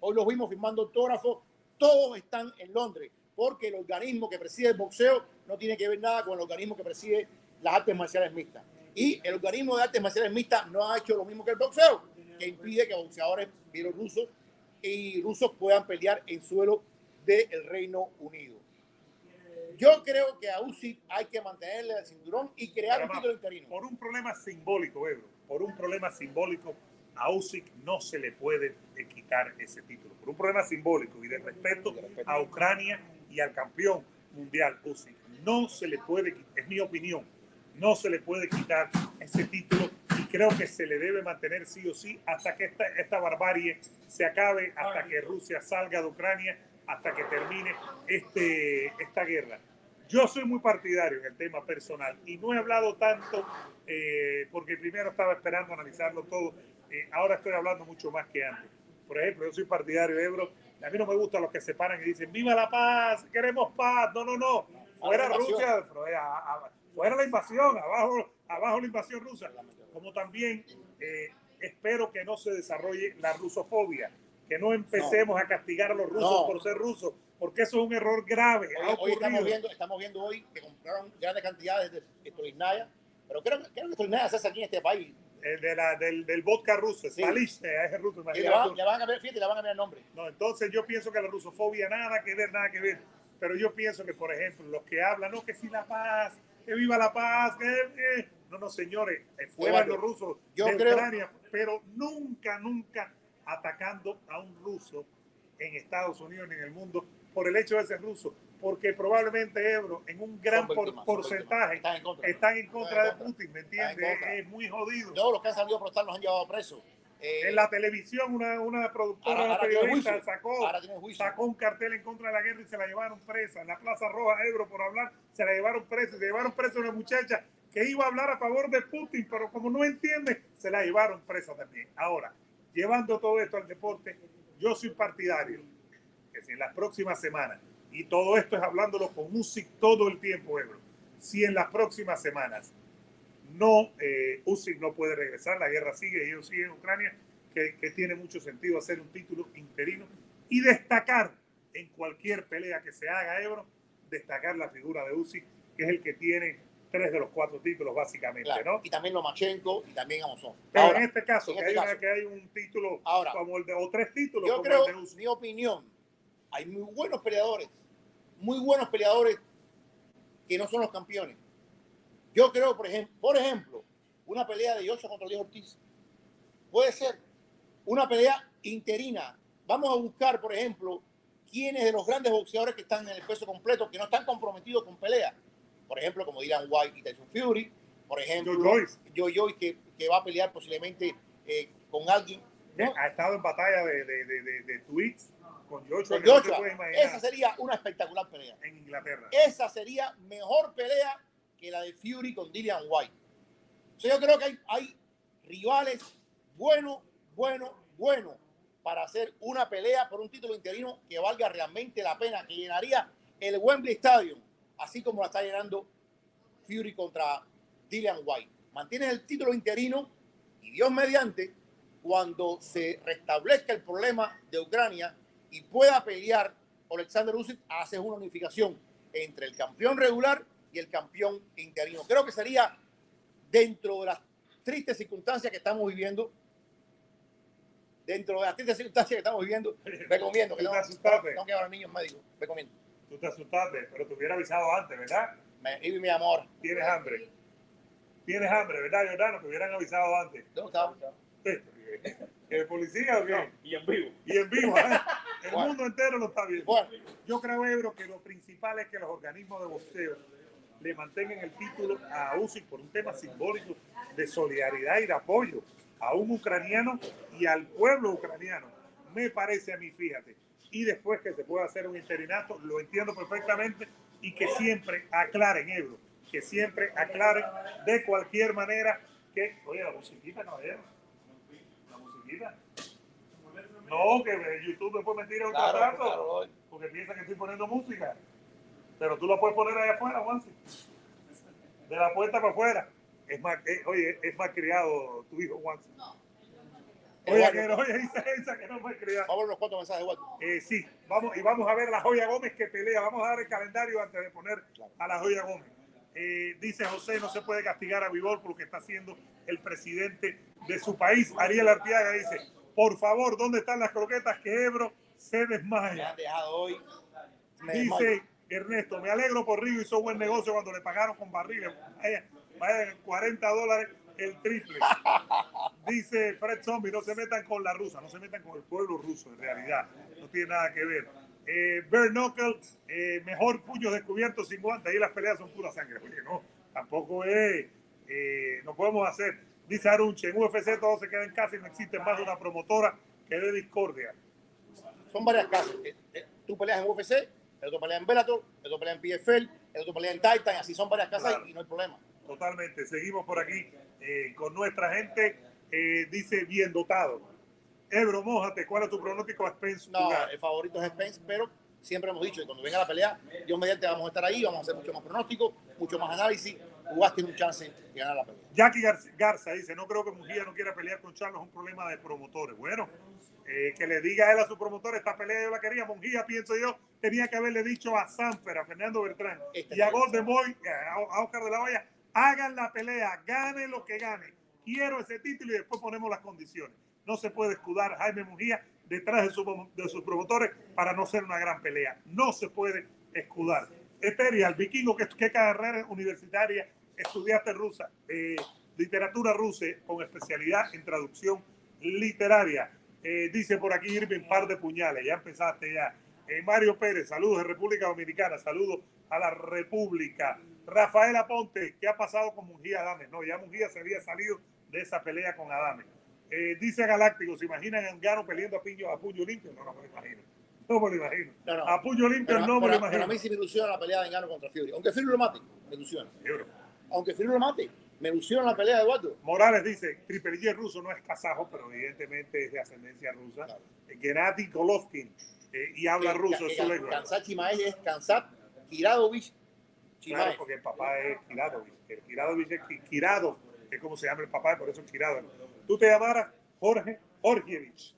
S2: Hoy los vimos firmando autógrafos, todos están en Londres, porque el organismo que preside el boxeo no tiene que ver nada con el organismo que preside las artes marciales mixtas. Y el organismo de artes marciales mixtas no ha hecho lo mismo que el boxeo, que impide que boxeadores bielorrusos y rusos puedan pelear en suelo del Reino Unido. Yo creo que a UCI hay que mantenerle el cinturón y crear un título interino.
S1: Por un problema simbólico, Ebro, por un problema simbólico, a Usyk no se le puede quitar ese título. Por un problema simbólico y de respeto a Ucrania y al campeón mundial Usyk. No se le puede, es mi opinión, no se le puede quitar ese título creo que se le debe mantener sí o sí hasta que esta, esta barbarie se acabe, hasta que Rusia salga de Ucrania, hasta que termine este, esta guerra. Yo soy muy partidario en el tema personal y no he hablado tanto eh, porque primero estaba esperando analizarlo todo. Eh, ahora estoy hablando mucho más que antes. Por ejemplo, yo soy partidario de Ebro. A mí no me gustan los que se paran y dicen, viva la paz, queremos paz. No, no, no. Fuera Rusia, fuera, fuera la invasión, abajo, abajo la invasión rusa. Como también eh, espero que no se desarrolle la rusofobia, que no empecemos no. a castigar a los rusos no. por ser rusos, porque eso es un error grave.
S2: Hoy, hoy estamos, viendo, estamos viendo hoy que compraron grandes cantidades de Stolichnaya, pero creo, creo que Stolichnaya se hace aquí en este país.
S1: El de la, del, del, vodka ruso, sí. Stalice, es ruso.
S2: Y le van, le van, a ver, fíjate, le van a ver el nombre.
S1: No, entonces yo pienso que la rusofobia nada que ver, nada que ver. Pero yo pienso que, por ejemplo, los que hablan, no, que si la paz, que viva la paz, que... Eh, no, no, señores, fueran los rusos
S2: yo
S1: de
S2: creo,
S1: Ucrania, pero nunca, nunca atacando a un ruso en Estados Unidos ni en el mundo por el hecho de ser ruso, porque probablemente Ebro en un gran víctimas, porcentaje están en contra, están en contra de Putin, ¿me entiendes? Es muy jodido.
S2: Todos los que han salido a protestar los han llevado presos.
S1: Eh, en la televisión una, una productora,
S2: ahora, ahora
S1: una periodista sacó, sacó un cartel en contra de la guerra y se la llevaron presa. En la Plaza Roja, Ebro, por hablar, se la llevaron presa. Se llevaron presa una muchacha que iba a hablar a favor de Putin, pero como no entiende, se la llevaron presa también. Ahora, llevando todo esto al deporte, yo soy partidario que si en las próximas semanas, y todo esto es hablándolo con Usyk todo el tiempo, Ebro, si en las próximas semanas no, eh, Usyk no puede regresar, la guerra sigue ellos siguen en Ucrania, que, que, tiene mucho sentido hacer un título interino y destacar en cualquier pelea que se haga, Ebro, destacar la figura de Usyk, que es el que tiene tres de los cuatro títulos, básicamente,
S2: claro.
S1: ¿no?
S2: Y también Lomachenko y también Amazon.
S1: Pero ahora, en este caso, en que, este hay caso. Una, que, hay un título
S2: ahora,
S1: como el de, o tres títulos.
S2: Yo creo, mi opinión, hay muy buenos peleadores, muy buenos peleadores que no son los campeones. Yo creo, por ejemplo, por ejemplo una pelea de Joshua contra Diego Ortiz. Puede ser una pelea interina. Vamos a buscar, por ejemplo, quiénes de los grandes boxeadores que están en el peso completo, que no están comprometidos con pelea. Por ejemplo, como Dylan White y Tyson Fury. Por ejemplo,
S1: Joe
S2: Joyce, que, que, va a pelear posiblemente eh, con alguien. ¿no?
S1: Ha estado en batalla de, de, de, de tweets con Joshua.
S2: Con Joshua. No esa sería una espectacular pelea.
S1: En Inglaterra.
S2: Esa sería mejor pelea que la de Fury con Dillian White. O sea, yo creo que hay, hay rivales buenos, buenos, buenos para hacer una pelea por un título interino que valga realmente la pena, que llenaría el Wembley Stadium, así como la está llenando Fury contra Dillian White. Mantienes el título interino y Dios mediante, cuando se restablezca el problema de Ucrania y pueda pelear Alexander Usyk, haces una unificación entre el campeón regular y el campeón interino. Creo que sería dentro de las tristes circunstancias que estamos viviendo, dentro de las tristes circunstancias que estamos viviendo, recomiendo que no, no, que niños médicos, recomiendo.
S1: Tú te asustaste, pero te hubiera avisado antes, ¿verdad?
S2: Me, y mi amor.
S1: Tienes hambre. Tienes hambre, ¿verdad, Jordano? Te hubieran avisado antes.
S2: ¿Dónde estaba?
S1: ¿El policía o qué?
S4: Y en vivo.
S1: Y en vivo, ¿eh? El bueno. mundo entero lo está viendo.
S2: Bueno.
S1: Yo creo, Ebro, que lo principal es que los organismos de boxeo le mantengan el título a Usyk por un tema simbólico de solidaridad y de apoyo a un ucraniano y al pueblo ucraniano. me parece a mí, fíjate. Y después que se pueda hacer un interinato, lo entiendo perfectamente y que siempre aclaren, Ebro, que siempre aclaren de cualquier manera que, oye, la musiquita, caballero, la musiquita. No, que YouTube después me tira un
S2: Claro,
S1: contrato
S2: claro.
S1: porque piensa que estoy poniendo música. Pero tú la puedes poner allá afuera, Juansi. De la puerta para afuera. Es más, eh, oye, es más criado tu hijo, Juansi. Oye, que no, oye, dice esa que no más criado.
S2: Vamos a ver unos cuantos mensajes, Eduardo.
S1: Eh, sí, vamos, y vamos a ver a la Joya Gómez que pelea. Vamos a dar el calendario antes de poner a la Joya Gómez. Eh, dice José, no se puede castigar a Vivol por lo que está haciendo el presidente de su país. Ariel Artiaga dice, por favor, ¿dónde están las croquetas que Ebro se
S2: Me
S1: desmaya?
S2: han dejado hoy. Me desmayo.
S1: Dice Ernesto, me alegro por Río, hizo buen negocio cuando le pagaron con barriles. Vaya, vaya, 40 dólares el triple. Dice Fred Zombie, no se metan con la rusa, no se metan con el pueblo ruso, en realidad. No tiene nada que ver. Eh, Bare Knuckle, eh, mejor puño descubierto sin guantes. Ahí las peleas son pura sangre. Oye, no, tampoco es. eh, no podemos hacer. Dice Arunche, en UFC todo se queda en casa y no existe más de una promotora que dé discordia.
S2: Son varias casas. Eh, Tú peleas en UFC, el otro pelea en Bellator, el otro pelea en PFL, el otro pelea en Titan, así son varias casas
S1: Claro.
S2: y no hay problema.
S1: Totalmente. Seguimos por aquí eh, con nuestra gente. Eh, dice bien dotado. Ebro, mójate. ¿Cuál es tu pronóstico a Spence?
S2: No, el favorito es Spence, pero siempre hemos dicho que cuando venga la pelea, Dios mediante vamos a estar ahí, vamos a hacer mucho más pronóstico, mucho más análisis. Ugas tiene un chance de ganar la pelea.
S1: Jackie Gar- Garza dice, no creo que Mujía no quiera pelear con Charlos, es un problema de promotores. Bueno, eh, que le diga a él a su promotor, esta pelea yo la quería. Mujía, pienso yo, tenía que haberle dicho a Sanfer, a Fernando Bertrán
S2: Este
S1: y a. Golden Boy, a, a Oscar de la Hoya, hagan la pelea, gane lo que gane. Quiero ese título y después ponemos las condiciones. No se puede escudar Jaime Mujía detrás de, su- de sus promotores para no ser una gran pelea. No se puede escudar. Eterial, vikingo, ¿qué, qué carrera universitaria estudiaste rusa? Eh, literatura rusa con especialidad en traducción literaria. Eh, dice por aquí Irving, par de puñales. Ya empezaste ya. Eh, Mario Pérez, saludos de República Dominicana, saludos a la República. Rafael Aponte, ¿qué ha pasado con Mujía Adame? No, ya Mujía se había salido de esa pelea con Adame. Eh, dice Galáctico, ¿se imaginan a peleando a, piño, a puño limpio? No, no me lo imagino. No me lo imagino.
S2: No, no.
S1: A puño limpio
S2: Pero,
S1: no me
S2: pero-
S1: lo
S2: pero
S1: imagino.
S2: a mí sí me ilusiona la pelea de Engano contra Fury. Aunque Fury lo mate, me ilusiona. Aunque Fury lo mate, me ilusiona la pelea de Eduardo.
S1: Morales dice, Triple G ruso, no es kazajo, pero evidentemente es de ascendencia rusa.
S2: Claro.
S1: Eh, Gennady Golovkin, eh, y habla
S2: Que-
S1: ruso, es su lengua.
S2: Kansat Chimaev es Kansat Kiradovich
S1: Claro,
S2: Chimaev.
S1: porque el papá es Kiradovich. El Kiradovich es que es como se llama el papá, y por eso es Kirado. Tú te llamaras Jorge Jorgievich.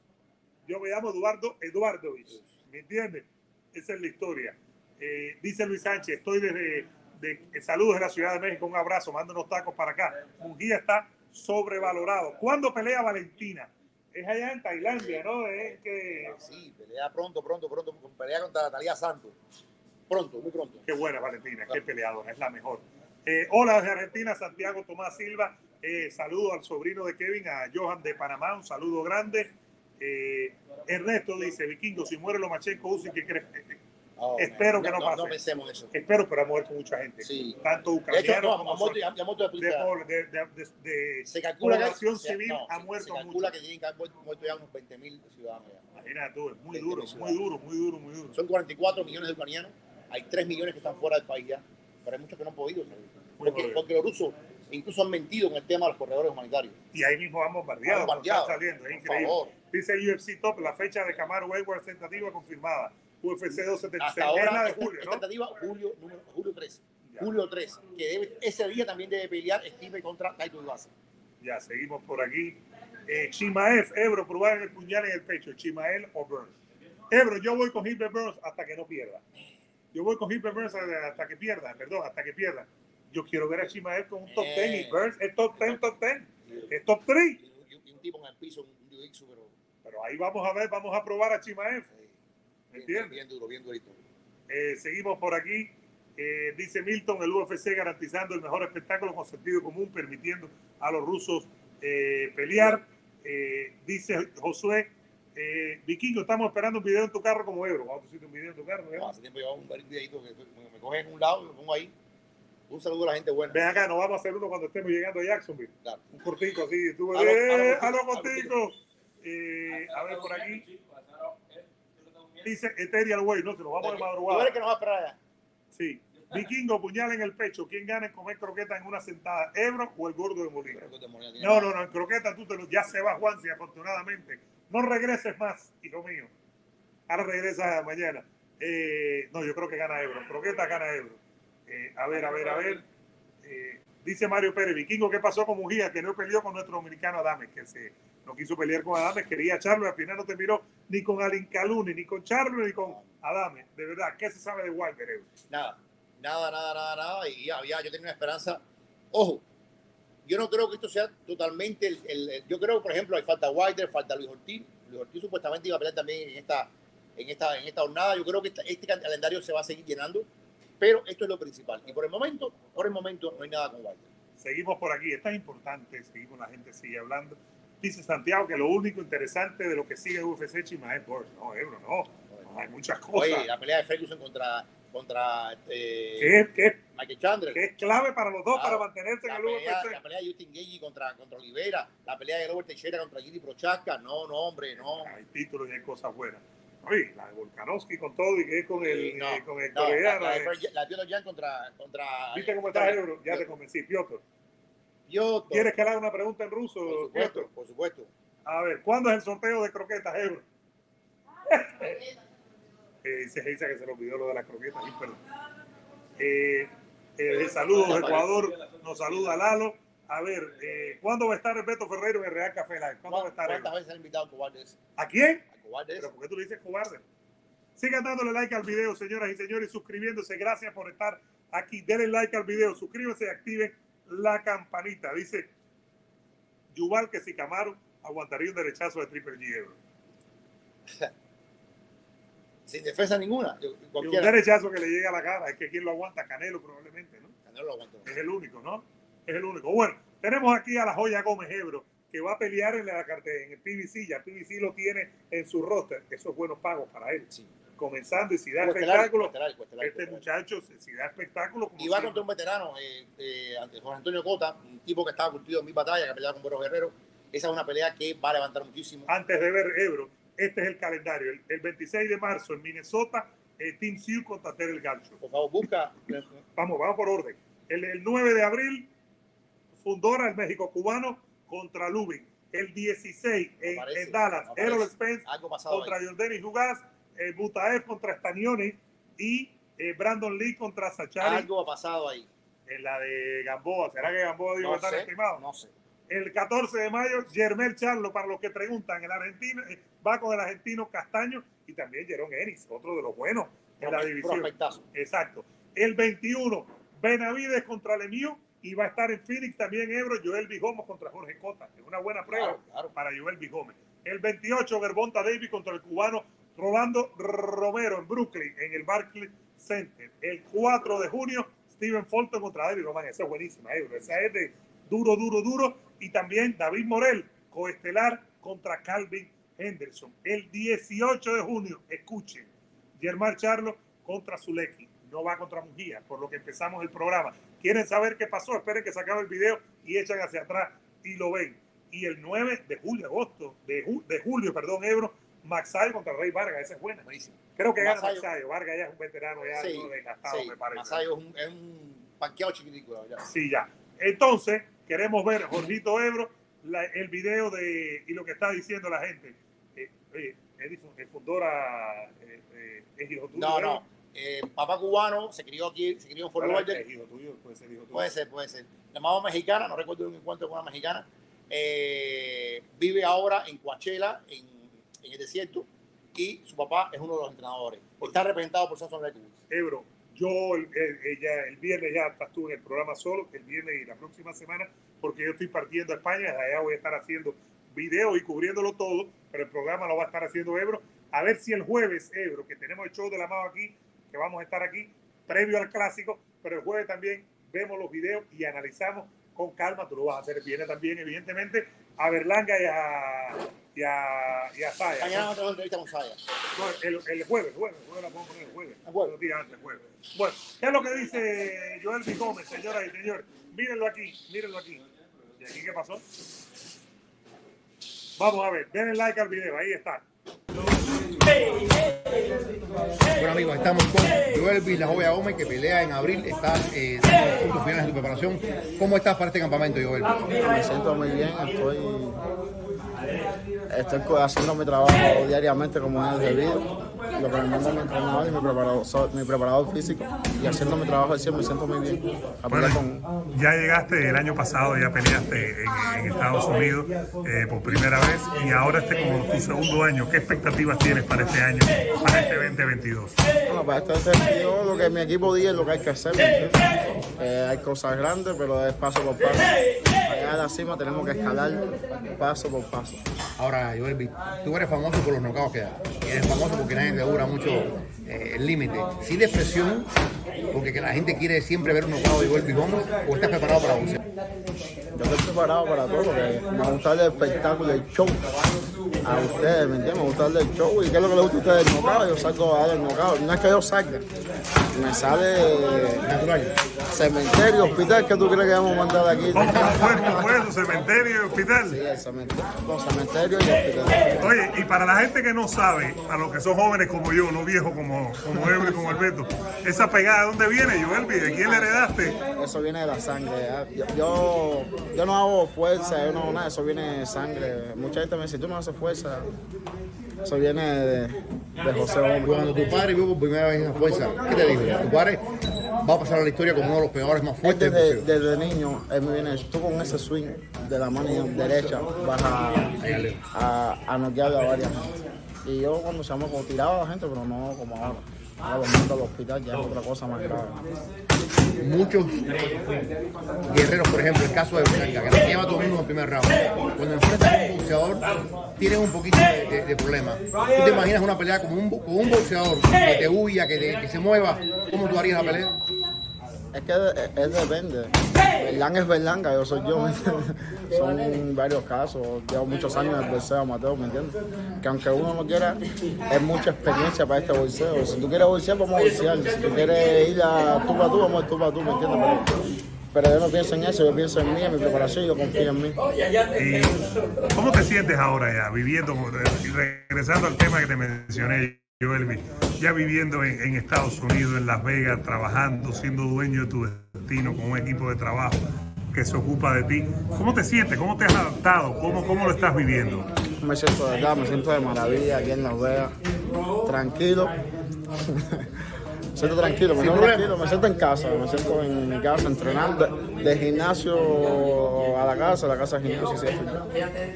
S1: Yo me llamo Eduardo Eduardovich. ¿Me entiendes? Esa es la historia. Eh, dice Luis Sánchez, estoy desde de, eh, saludos de la Ciudad de México, un abrazo, mando unos tacos para acá. Mungía está sobrevalorado. ¿Cuándo pelea Valentina? Es allá en Tailandia, ¿no? Es que
S2: Sí, pelea pronto, pronto, pronto. Pelea contra Natalia Santos. Pronto, muy pronto.
S1: Qué buena Valentina, qué peleadora, es la mejor. Eh, hola desde Argentina, Santiago Tomás Silva. Eh, saludo al sobrino de Kevin, a Johan de Panamá, un saludo grande. Eh, Ernesto dice, Vikingo, si muere Lomachenko, Usyk, ¿qué crees? Eh,
S2: Oh,
S1: Espero
S2: man.
S1: que no pase.
S2: No pensemos en eso.
S1: Espero, pero ha muerto mucha gente.
S2: Sí.
S1: Tanto ucranianos
S2: no,
S1: como son-
S2: ya, ya de
S1: de, de,
S2: Se calcula que,
S1: población civil
S2: no,
S1: ha muerto
S2: Se calcula
S1: mucho.
S2: que tienen que haber muerto, ya unos 20.000 ciudadanos. ya.
S1: Imagínate tú, es muy
S2: 20
S1: duro, muy duro, muy duro, muy duro.
S2: Son 44 millones de ucranianos. Hay 3 millones que están fuera del país ya. Pero hay muchos que no han podido salir. Porque los rusos incluso han mentido con el tema de los corredores humanitarios.
S1: Y ahí mismo han bombardeado,
S2: bombardeado,
S1: saliendo, es increíble.
S2: favor.
S1: Dice UFC Top, la fecha de Camaro Hayward tentativa confirmada. UFC 276,
S2: Hasta ahora,
S1: de julio,
S2: tentativa, julio, número, julio 3.
S1: Ya.
S2: Julio 3. Que debe, ese día también debe pelear Steve contra Taito Iwasa.
S1: Ya, seguimos por aquí. Eh, Chimaev, Ebro, probar el puñal en el pecho. Chimael o Burns. Ebro, yo voy con Gilbert Burns hasta que no pierda. Yo voy con Gilbert Burns hasta que pierda, perdón, hasta que pierda. Yo quiero ver a Chimaev con un top 10 y
S2: Eh.
S1: Burns es top 10, top 10. Es top 3.
S2: Y, un- tipo en el piso, un jiu-jitsu, pero
S1: Pero ahí vamos a ver, vamos a probar a Chimaev.
S2: eh,
S1: ¿Me
S2: bien, bien,
S1: entiendes?
S2: bien duro, bien durito.
S1: Eh, seguimos por aquí. Eh, dice Milton, el UFC garantizando el mejor espectáculo con sentido común, permitiendo a los rusos eh, pelear. Dice Josué, Vikingo, estamos esperando un video en tu carro como Ebro. Vamos a hacer un video en tu carro.
S2: No, hace tiempo llevaba un videito que me, me coge en un lado y lo pongo ahí. Un saludo a la gente buena.
S1: Ven acá, nos vamos a hacer uno cuando estemos llegando a Jacksonville.
S2: Claro.
S1: Un cortico así. Tú,
S2: A lo- a
S1: eh, a lo
S2: a lo
S1: cortico. Eh, a ver por aquí. Dice Ethereal Way, no, se lo vamos de
S2: Tú
S1: madrugada.
S2: que nos va a esperar allá.
S1: Sí. Vikingo, puñal en el pecho. ¿Quién gana en comer croqueta en una sentada? ¿Ebro o el gordo de Molina? No, no, no, en croqueta tú te lo, ya se va Juansi, afortunadamente. No regreses más, hijo mío. Ahora regresa mañana. Eh, no, yo creo que gana Ebro. Croqueta gana Ebro. Eh, a ver, a ver, a ver. Eh, dice Mario Pérez, Vikingo, ¿qué pasó con Mujía? Que no peleó con nuestro dominicano Adames, que se no quiso pelear con Adames, quería echarlo y al final no te miró ni con Alin Caluni, ni con Charlo, ni con Adames. De verdad, ¿qué se sabe de Walter?
S2: Nada, nada, nada, nada, nada. Y ya yo tenía una esperanza. Ojo, yo no creo que esto sea totalmente el. yo creo, por ejemplo, hay falta Wilder, falta Luis Ortiz. Luis Ortiz supuestamente iba a pelear también en esta, en esta, en esta jornada. Yo creo que este calendario se va a seguir llenando, pero esto es lo principal. Y por el momento, por el momento, no hay nada con Wilder.
S1: Seguimos por aquí, esto es importante, seguimos, la gente sigue hablando. Dice Santiago que lo único interesante de lo que sigue UFC Chima es Borges. No, Ebro, no. No, Hay muchas cosas
S2: Oye, la pelea de Ferguson contra, contra este,
S1: que, es, que, es,
S2: Michael Chandler.
S1: que es clave para los dos
S2: Claro.
S1: para mantenerse en el
S2: pelea,
S1: UFC.
S2: la pelea de Justin Gagey contra, contra Olivera, la pelea de Robert Teixeira contra Giri Prochaska, no, no, hombre, no.
S1: Hay títulos y hay cosas buenas. Oye, la de Volkanovski con todo y que es con el,
S2: Sí, no,
S1: eh, con el
S2: No, la,
S1: coreano.
S2: la,
S1: eh.
S2: de- la de Jan contra, contra.
S1: ¿Viste cómo está Ebro? Ya te convencí, Piotr.
S2: Piotr.
S1: ¿Quieres que le haga una pregunta en ruso,
S2: Por supuesto,
S1: Piotr?
S2: por supuesto.
S1: A ver, ¿cuándo es el sorteo de croquetas, Ebro? Eh, dice Geisa que se le olvidó lo de las croquetas, sí, perdón. Eh, eh, saludos de Ecuador, nos saluda Lalo. A ver, eh, ¿cuándo va a estar Beto Ferreiro en el Real Café Live? ¿Cuándo va a estar
S2: ¿Cuántas veces han invitado a?
S1: ¿A quién?
S2: A cobardes.
S1: ¿Pero por qué tú le dices cobarde? Sigan dándole like al video, señoras y señores, suscribiéndose. Gracias por estar aquí. Denle like al video, suscríbanse y activen la campanita. Dice Yuval que si Camaro aguantaría un derechazo de Triple G.
S2: Sin defensa ninguna. Yo-
S1: Y un derechazo que le llega a la cara. Es que quien lo aguanta, Canelo probablemente, ¿no?
S2: Canelo lo aguantó.
S1: Es el único, ¿no? Es el único. Bueno, tenemos aquí a la joya Gómez Ebro, que va a pelear en la cartera, en el PBC. Ya PBC lo tiene en su roster. Eso es buenos pagos para él.
S2: Sí.
S1: Comenzando y si da
S2: Cuestelar,
S1: espectáculo,
S2: cuestelar, cuestelar,
S1: este muchacho, si da espectáculo, como
S2: Y va
S1: siempre.
S2: contra un veterano, eh, eh, Antonio Cota, un tipo que estaba curtido en mi batalla, que ha peleado con Buenos Guerrero. Esa es una pelea que va a levantar muchísimo.
S1: antes de ver Ebro, este es el calendario. El, el 26 de marzo en Minnesota, eh, Team Sioux contra Terrell Gancho.
S2: Por favor, busca.
S1: Vamos, vamos por orden. El, el 9 de abril, Fundora, el México cubano, contra Lubin. El 16 en,
S2: No aparece,
S1: en Dallas. Errol Spence contra. Jordani Jugás, eh, Butaev contra Stanioni y eh, Brandon Lee contra Sachari
S2: Algo ha pasado ahí.
S1: en la de Gamboa. ¿Será que Gamboa dijo
S2: No sé,
S1: estimados?
S2: no sé.
S1: El 14 de mayo, Germel Charlo, para los que preguntan, el argentino eh, va con el argentino Castaño y también Jerón Ennis, otro de los buenos en la división. Exacto. El 21, Benavides contra Lemieux y va a estar en Phoenix también Ebro, Joel Bijomos contra Jorge Cota. Es una buena prueba
S2: Claro, claro.
S1: para Joel Bijomos. El 28, Gervonta Davis contra el cubano Rolando Romero en Brooklyn, en el Barclays Center. El 4 de junio, Steven Fulton contra David Román. Esa es buenísima, Ebro. Esa es de duro, duro, duro. Y también David Morel, coestelar contra Calvin Henderson. El 18 de junio, escuchen, Germán Charlo contra Zuleki. No va contra Mujía, por lo que empezamos el programa. ¿Quieren saber qué pasó? Esperen que se acabe el video y echan hacia atrás y lo ven. Y el 9 de julio, agosto, de, ju- de julio, perdón, Ebro, Maxay contra Rey Vargas. Esa es buena.
S2: Buenísimo.
S1: Creo que gana. Maxayo. Vargas ya es un veterano, ya
S2: Sí,
S1: desgastado,
S2: sí.
S1: me parece.
S2: Masayo es un, es un panqueado chiquitico. verdad.
S1: Sí, ya. Entonces, queremos ver, Jorgito Ebro, la- el video de y lo que está diciendo la gente. Eh, eh, Edison, el Fundora eh, eh, es hijo tuyo.
S2: No, no. Eh, papá cubano, se crió aquí, se crió en Fort Lauderdale.
S1: hijo tuyo, puede ser hijo tuyo.
S2: Puede ser, puede ser. La mamá mexicana, no recuerdo un encuentro con una mexicana. eh, vive ahora en Coachella, en, en el desierto, y su papá es uno de los entrenadores. Está representado por Samson Lekowitz.
S1: Ebro, yo el, el- ella- el viernes ya estás tú en el programa solo, el viernes y la próxima semana, porque yo estoy partiendo a España, allá voy a estar haciendo videos y cubriéndolo todo, pero el programa lo va a estar haciendo Ebro. A ver si el jueves, Ebro, que tenemos el show de la mano aquí, que vamos a estar aquí, previo al clásico, pero el jueves también vemos los videos y analizamos con calma, tú lo vas a hacer, viene también evidentemente a Berlanga y a, y a, y a Saya, ¿no?
S2: Mañana vamos a entrevista con Saya.
S1: No, el, el jueves, el jueves, el jueves la podemos poner el jueves.
S2: El jueves.
S1: Unos días antes, jueves. Bueno, ¿qué es lo que dice Joel B. Gómez, señoras y señores? Mírenlo aquí, mírenlo aquí. ¿Y aquí qué pasó? Vamos a ver, denle like al video, ahí está.
S2: Bueno amigos, estamos con Joel La Joya Gómez que pelea en abril, está eh, en puntos finales de tu preparación. ¿Cómo estás para este campamento, Joel?
S4: Me siento muy bien, estoy, estoy haciendo mi trabajo diariamente como es debido lo que me manda mi entrenador y mi preparador, mi preparador físico y haciendo mi trabajo 100 me siento muy bien.
S1: Bueno, con... Ya llegaste el año pasado, ya peleaste en, Estados Unidos eh, por primera vez y ahora este como tu segundo año. ¿Qué expectativas tienes para este año, para este 2022?
S4: Bueno, para este 2022 lo que mi equipo dice es lo que hay que hacer. Eh, hay cosas grandes, pero es paso por paso. Allá a la cima tenemos que escalar paso por paso.
S2: Ahora, Joel, tú eres famoso por los knockouts que das. Eres famoso porque nadie te dura mucho eh, el límite. Sin expresión, porque que la gente quiere siempre ver un knockout de Joel Pijón, o estás preparado para boxeo.
S4: Yo estoy preparado para todo, porque me gusta el espectáculo, el show. A ustedes, ¿me entienden? Me gusta el show. ¿Y qué es lo que les gusta a ustedes del knockout? Yo salgo a el knockout. No es que yo salga, me sale. Cementerio, hospital, ¿qué tú crees que vamos a mandar aquí?
S1: ¿Cómo fue? ¿Cementerio y hospital?
S4: Sí, el cementerio, cementerio y hospital.
S1: Oye, y para la gente que no sabe, a los que son jóvenes como yo, no viejos como, como Ebre, como Alberto, ¿esa pegada de dónde viene, Joel? ¿De quién le heredaste?
S4: Eso viene de la sangre. Yo, yo, no hago fuerza, yo no hago nada, eso viene de sangre. Mucha gente me dice, tú no haces fuerza. Eso viene de, de José Hombre.
S2: Cuando tu padre vio por primera vez en la fuerza, ¿qué te dijo? Tu padre va a pasar a la historia como uno de los peores más fuertes.
S4: Desde, desde niño, él me viene, tú con ese swing de la mano derecha vas a, a, a noquear a varias Y yo cuando se llama como tiraba a la gente, pero no como ahora. Ahora los mando al hospital ya es otra cosa más grave.
S2: Muchos guerreros, por ejemplo, el caso de Blanca, que la lleva todo el mundo en el primer round. Cuando enfrentas a un boxeador, tienen un poquito de, de, problema. ¿Tú te imaginas una pelea como un, con un boxeador que te huya, que, que se mueva? ¿Cómo tú harías la pelea?
S4: Es que es, depende. Berlán es Berlanga, yo soy yo, Son varios casos. Llevo muchos años en el boxeo Mateo, ¿me entiendes? Que aunque uno no quiera, es mucha experiencia para este bolseo. Si tú quieres bolsear, vamos a bolsear. Si tú quieres ir a tú para tú, vamos a tú para tú, ¿me entiendes? Pero, yo no pienso en eso, yo pienso en mí, en mi preparación y yo confío en mí.
S1: ¿Y cómo te sientes ahora ya, viviendo, regresando al tema que te mencioné? Ya viviendo en, Estados Unidos, en Las Vegas, trabajando, siendo dueño de tu destino con un equipo de trabajo que se ocupa de ti. ¿Cómo te sientes? ¿Cómo te has adaptado? ¿Cómo, cómo lo estás viviendo?
S4: Me siento de verdad, me siento de maravilla aquí en Las Vegas, tranquilo. Siento tranquilo, me siento tranquilo, me siento en casa, me siento en mi casa entrenando, de, gimnasio a la casa, la casa de gimnasio, sí.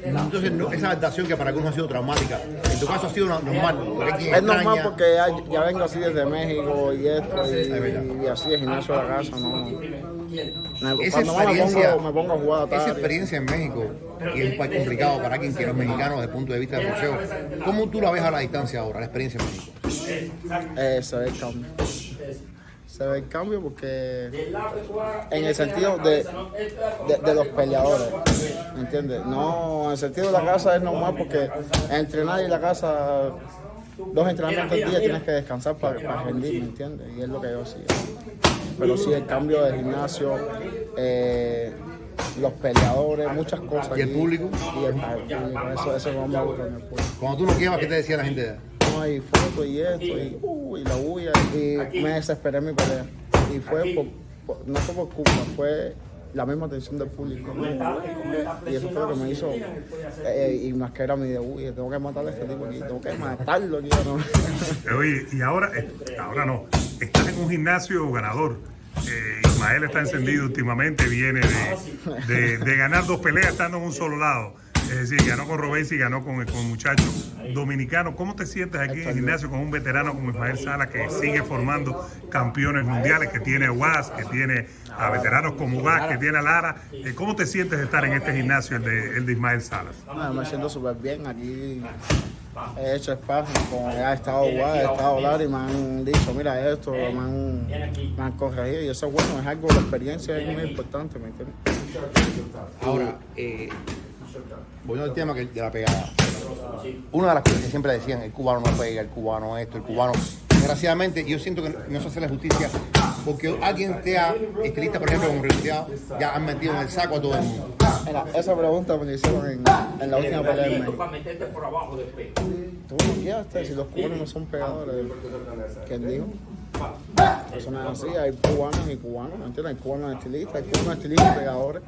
S2: Entonces, esa adaptación que para algunos ha sido traumática, en tu caso ha sido normal.
S4: Es normal porque ya, vengo así desde México y esto, y, así de gimnasio a la casa, no.
S2: Esa experiencia, me pongo, a jugar esa experiencia en México, y es un país complicado para quien quiera los mexicanos desde el punto de vista del boxeo, ¿cómo tú la ves a la distancia ahora, la experiencia en México?
S4: Eh, se ve el cambio. Se ve el cambio porque en el sentido de, de, los peleadores, ¿me entiendes? No, en el sentido de la casa es normal porque entrenar y la casa, dos entrenamientos al día tienes que descansar para, para rendir, ¿me entiendes? Y es lo que yo sigo. Pero sí, el cambio de gimnasio, eh, los peleadores, muchas cosas.
S2: ¿Y el público?
S4: Y el, público, eso, eso no me gusta en el público.
S2: Cuando tú lo llevas, ¿qué te decía la gente?
S4: y fotos y esto, y, uh, y la bulla, y me desesperé en mi pelea. Y fue, por, no fue por culpa, fue la misma atención del público. Y eso fue lo que me hizo, eh, y más que era mi debut, y tengo que matar a este tipo aquí, tengo que matarlo aquí.
S1: ¿no? Oye, y ahora, eh, ahora no, estás en un gimnasio ganador. Eh, Ismael está encendido últimamente, viene de, de, de ganar dos peleas estando en un solo lado. Es decir, ganó con Robesi y ganó con, con muchachos dominicanos. ¿Cómo te sientes aquí en el gimnasio con un veterano como Ismael Sala que sigue formando campeones mundiales, que tiene a UAS, que tiene a veteranos como UAS, que tiene a Lara? Eh, ¿Cómo te sientes de estar en este gimnasio, el de, el de Ismael Salas?
S4: me siento súper bien. Aquí he hecho espacio, como ha estado UAS, ha estado Lara y me han dicho, mira esto, me han, me han corregido. Y eso es bueno, es algo, la experiencia es muy importante, ¿me entiendes?
S2: Ahora, eh, volviendo al tema de la pegada. Una de las cosas que siempre decían, el cubano no pega, el cubano esto, el cubano. Desgraciadamente, yo siento que no se hace la justicia porque alguien te ha, estilista, por ejemplo, como Rigoteado, ya han metido en el saco a todo el mundo.
S4: Mira, esa pregunta me la hicieron en, en la última pelea
S5: para meterte por abajo después.
S4: Tú no quieres, si los cubanos no son pegadores. ¿Quién dijo? Eso no es así, hay cubanos y cubanos, ¿me entiendes? Hay cubanos estilistas, hay cubanos estilistas y pegadores.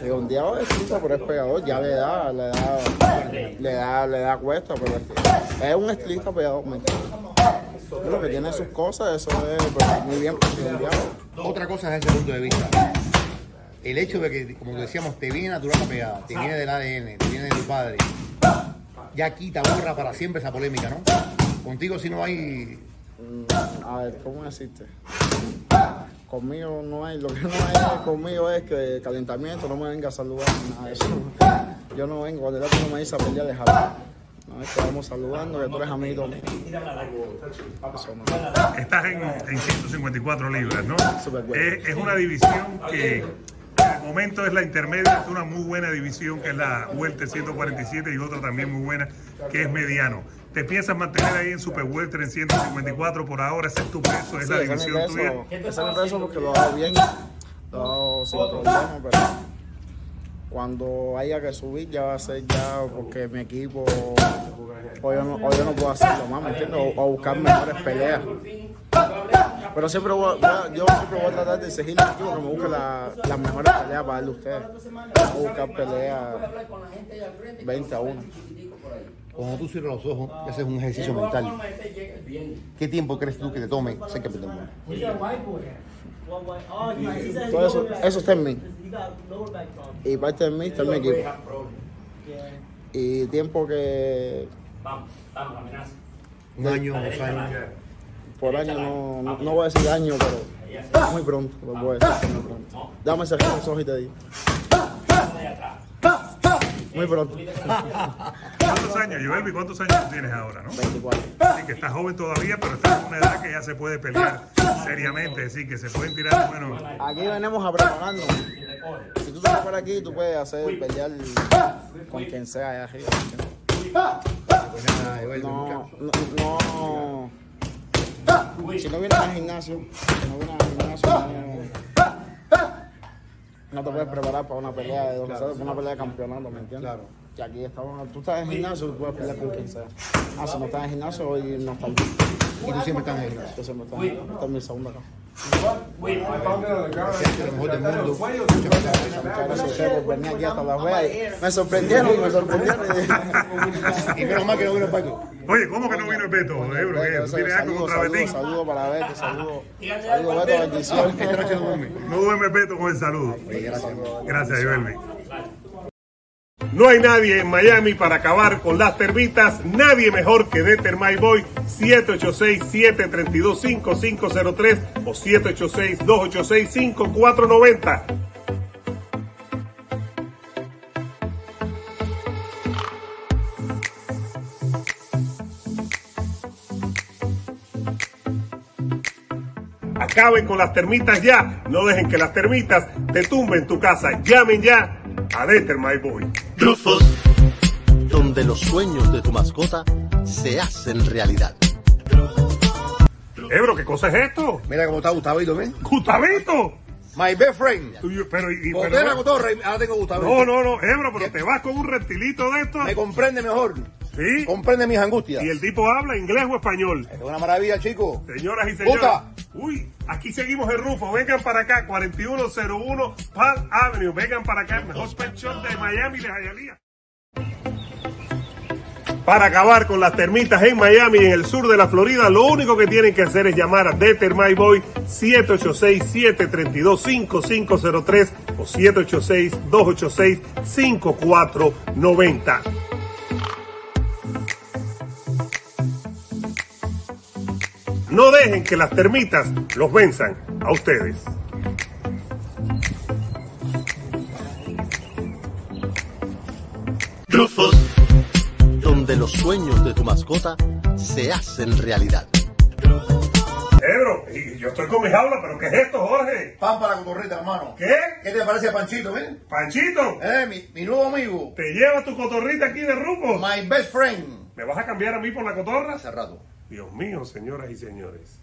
S4: Redondeado es estilista, pero es pegador, ya le da, le da, le da, le da cuesta, pero es, es un estilista pegador. Pero que tiene sus cosas, eso es pues, muy bien redondeado.
S2: Otra cosa es ese punto de vista. El hecho de que, como decíamos, te viene natural la pegada, te viene del ADN, te viene de tu padre. Ya quita, borra para siempre esa polémica, ¿no? Contigo si no hay...
S4: Mm, A ver, ¿cómo decirte? Conmigo no hay, lo que no hay conmigo es que calentamiento, no me venga a saludar, nada de eso. Yo no vengo, cuando el otro me dice a pelear, les hablo. No es que vamos saludando, que tú eres amigo mío. No.
S1: Estás en, en 154 libras, ¿no?
S4: Bueno.
S1: Es, es una división que al momento es la intermedia, es una muy buena división que es la Welter 147 y otra también muy buena que es mediano. ¿Te piensas mantener ahí en Super Welter en 154 por ahora? ¿Ese es tu peso? ¿Es
S4: Sí,
S1: la
S4: es
S1: división tuya?
S4: ese es mi peso porque lo hago bien, lo hago sin problema, pero cuando haya que subir ya va a ser ya porque mi equipo, o yo no, o yo no puedo hacerlo más, ¿me entiendes? O, o buscar mejores peleas. Pero siempre voy, a- voy a- yo siempre voy a tratar de exigir al equipo que me busque la- las mejores peleas para darle a ustedes. Voy a buscar peleas 20 a 1.
S2: Cuando tú cierras los ojos y haces un ejercicio mental, ¿qué tiempo crees tú que te tome ser campeón del mundo?
S4: Todo eso, eso está en mí. Y parte de mí está en mi equipo. Y tiempo que
S5: Vamos, vamos, amenaza.
S2: Un año, dos años.
S4: por año no, no, no voy a decir año, pero muy pronto, lo voy a decir que muy pronto. Dame ese los ojos y te digo. Muy pronto.
S1: ¿Cuántos años, Joelby? ¿Cuántos años tienes ahora, no?
S4: 24.
S1: Así que estás joven todavía, pero estás en una edad que ya se puede pelear seriamente, así que se pueden tirar, bueno,
S4: Aquí venimos a prepararnos. Si tú te preparas aquí, tú puedes hacer pelear con quien sea allá arriba. No, no. Si no vienes al gimnasio, si no vienes al gimnasio, no, no te puedes preparar para una pelea de dos para una pelea de campeonato, ¿me entiendes?
S2: Claro.
S4: Que aquí estamos, tú estás en el gimnasio, tú puedes pelear con quien sea. Ah, si no estás en el gimnasio, hoy no estás.
S2: Y tú siempre estás en el gimnasio.
S4: Yo siempre estoy. Esta es mi segunda acá. Me sorprendieron, me sorprendieron.
S2: Y menos mal que no vino el Paco.
S1: Oye, ¿cómo que no vino el Beto? ¿Tú tienes algo contra Betín?
S4: saludos para Beto, saludos. Saludos, Beto,
S2: noche no duerme.
S1: Beto con el saludo.
S2: Gracias.
S1: Joelby. No hay nadie en Miami para acabar con las termitas. Nadie mejor que Deter My Boy 786-732-5503 o 786-286-5490. Acaben con las termitas ya. No dejen que las termitas te tumben tu casa. Llamen ya a Deter My Boy.
S6: Rufus, donde los sueños de tu mascota se hacen realidad.
S1: Ebro, ¿qué cosa es esto?
S2: Mira cómo está Gustavito, ¿ven?
S1: ¡Gustavito!
S2: My best friend.
S1: Pero, y- pero-
S2: y ahora tengo Gustavito.
S1: no, no, no, Ebro, pero te vas con un reptilito de esto.
S2: Me comprende mejor.
S1: Sí.
S2: Comprende mis angustias.
S1: Y el tipo habla inglés o español.
S2: Es una maravilla, chico.
S1: Señoras y señores.
S2: Puta.
S1: Uy, aquí seguimos en Rufo. Vengan para acá, 4101 Palm Avenue. Vengan para acá, el mejor pet shop de Miami de Hialeah. Para acabar con las termitas en Miami y en el sur de la Florida, lo único que tienen que hacer es llamar a Deter My Boy 786-732-5503 o 786-286-5490. No dejen que las termitas los venzan a ustedes.
S6: Rufus, donde los sueños de tu mascota se hacen realidad.
S1: Ebro, y yo estoy con mi jaula, pero ¿qué es esto, Jorge?
S2: Pan para la cotorrita, hermano.
S1: ¿Qué?
S2: ¿Qué te parece a Panchito, ven?
S1: Panchito,
S2: Eh, mi, mi nuevo amigo.
S1: te llevas tu cotorrita aquí de Rufo.
S2: My best friend.
S1: ¿Me vas a cambiar a mí por la cotorra?
S2: Hace rato.
S1: Dios mío, señoras y señores.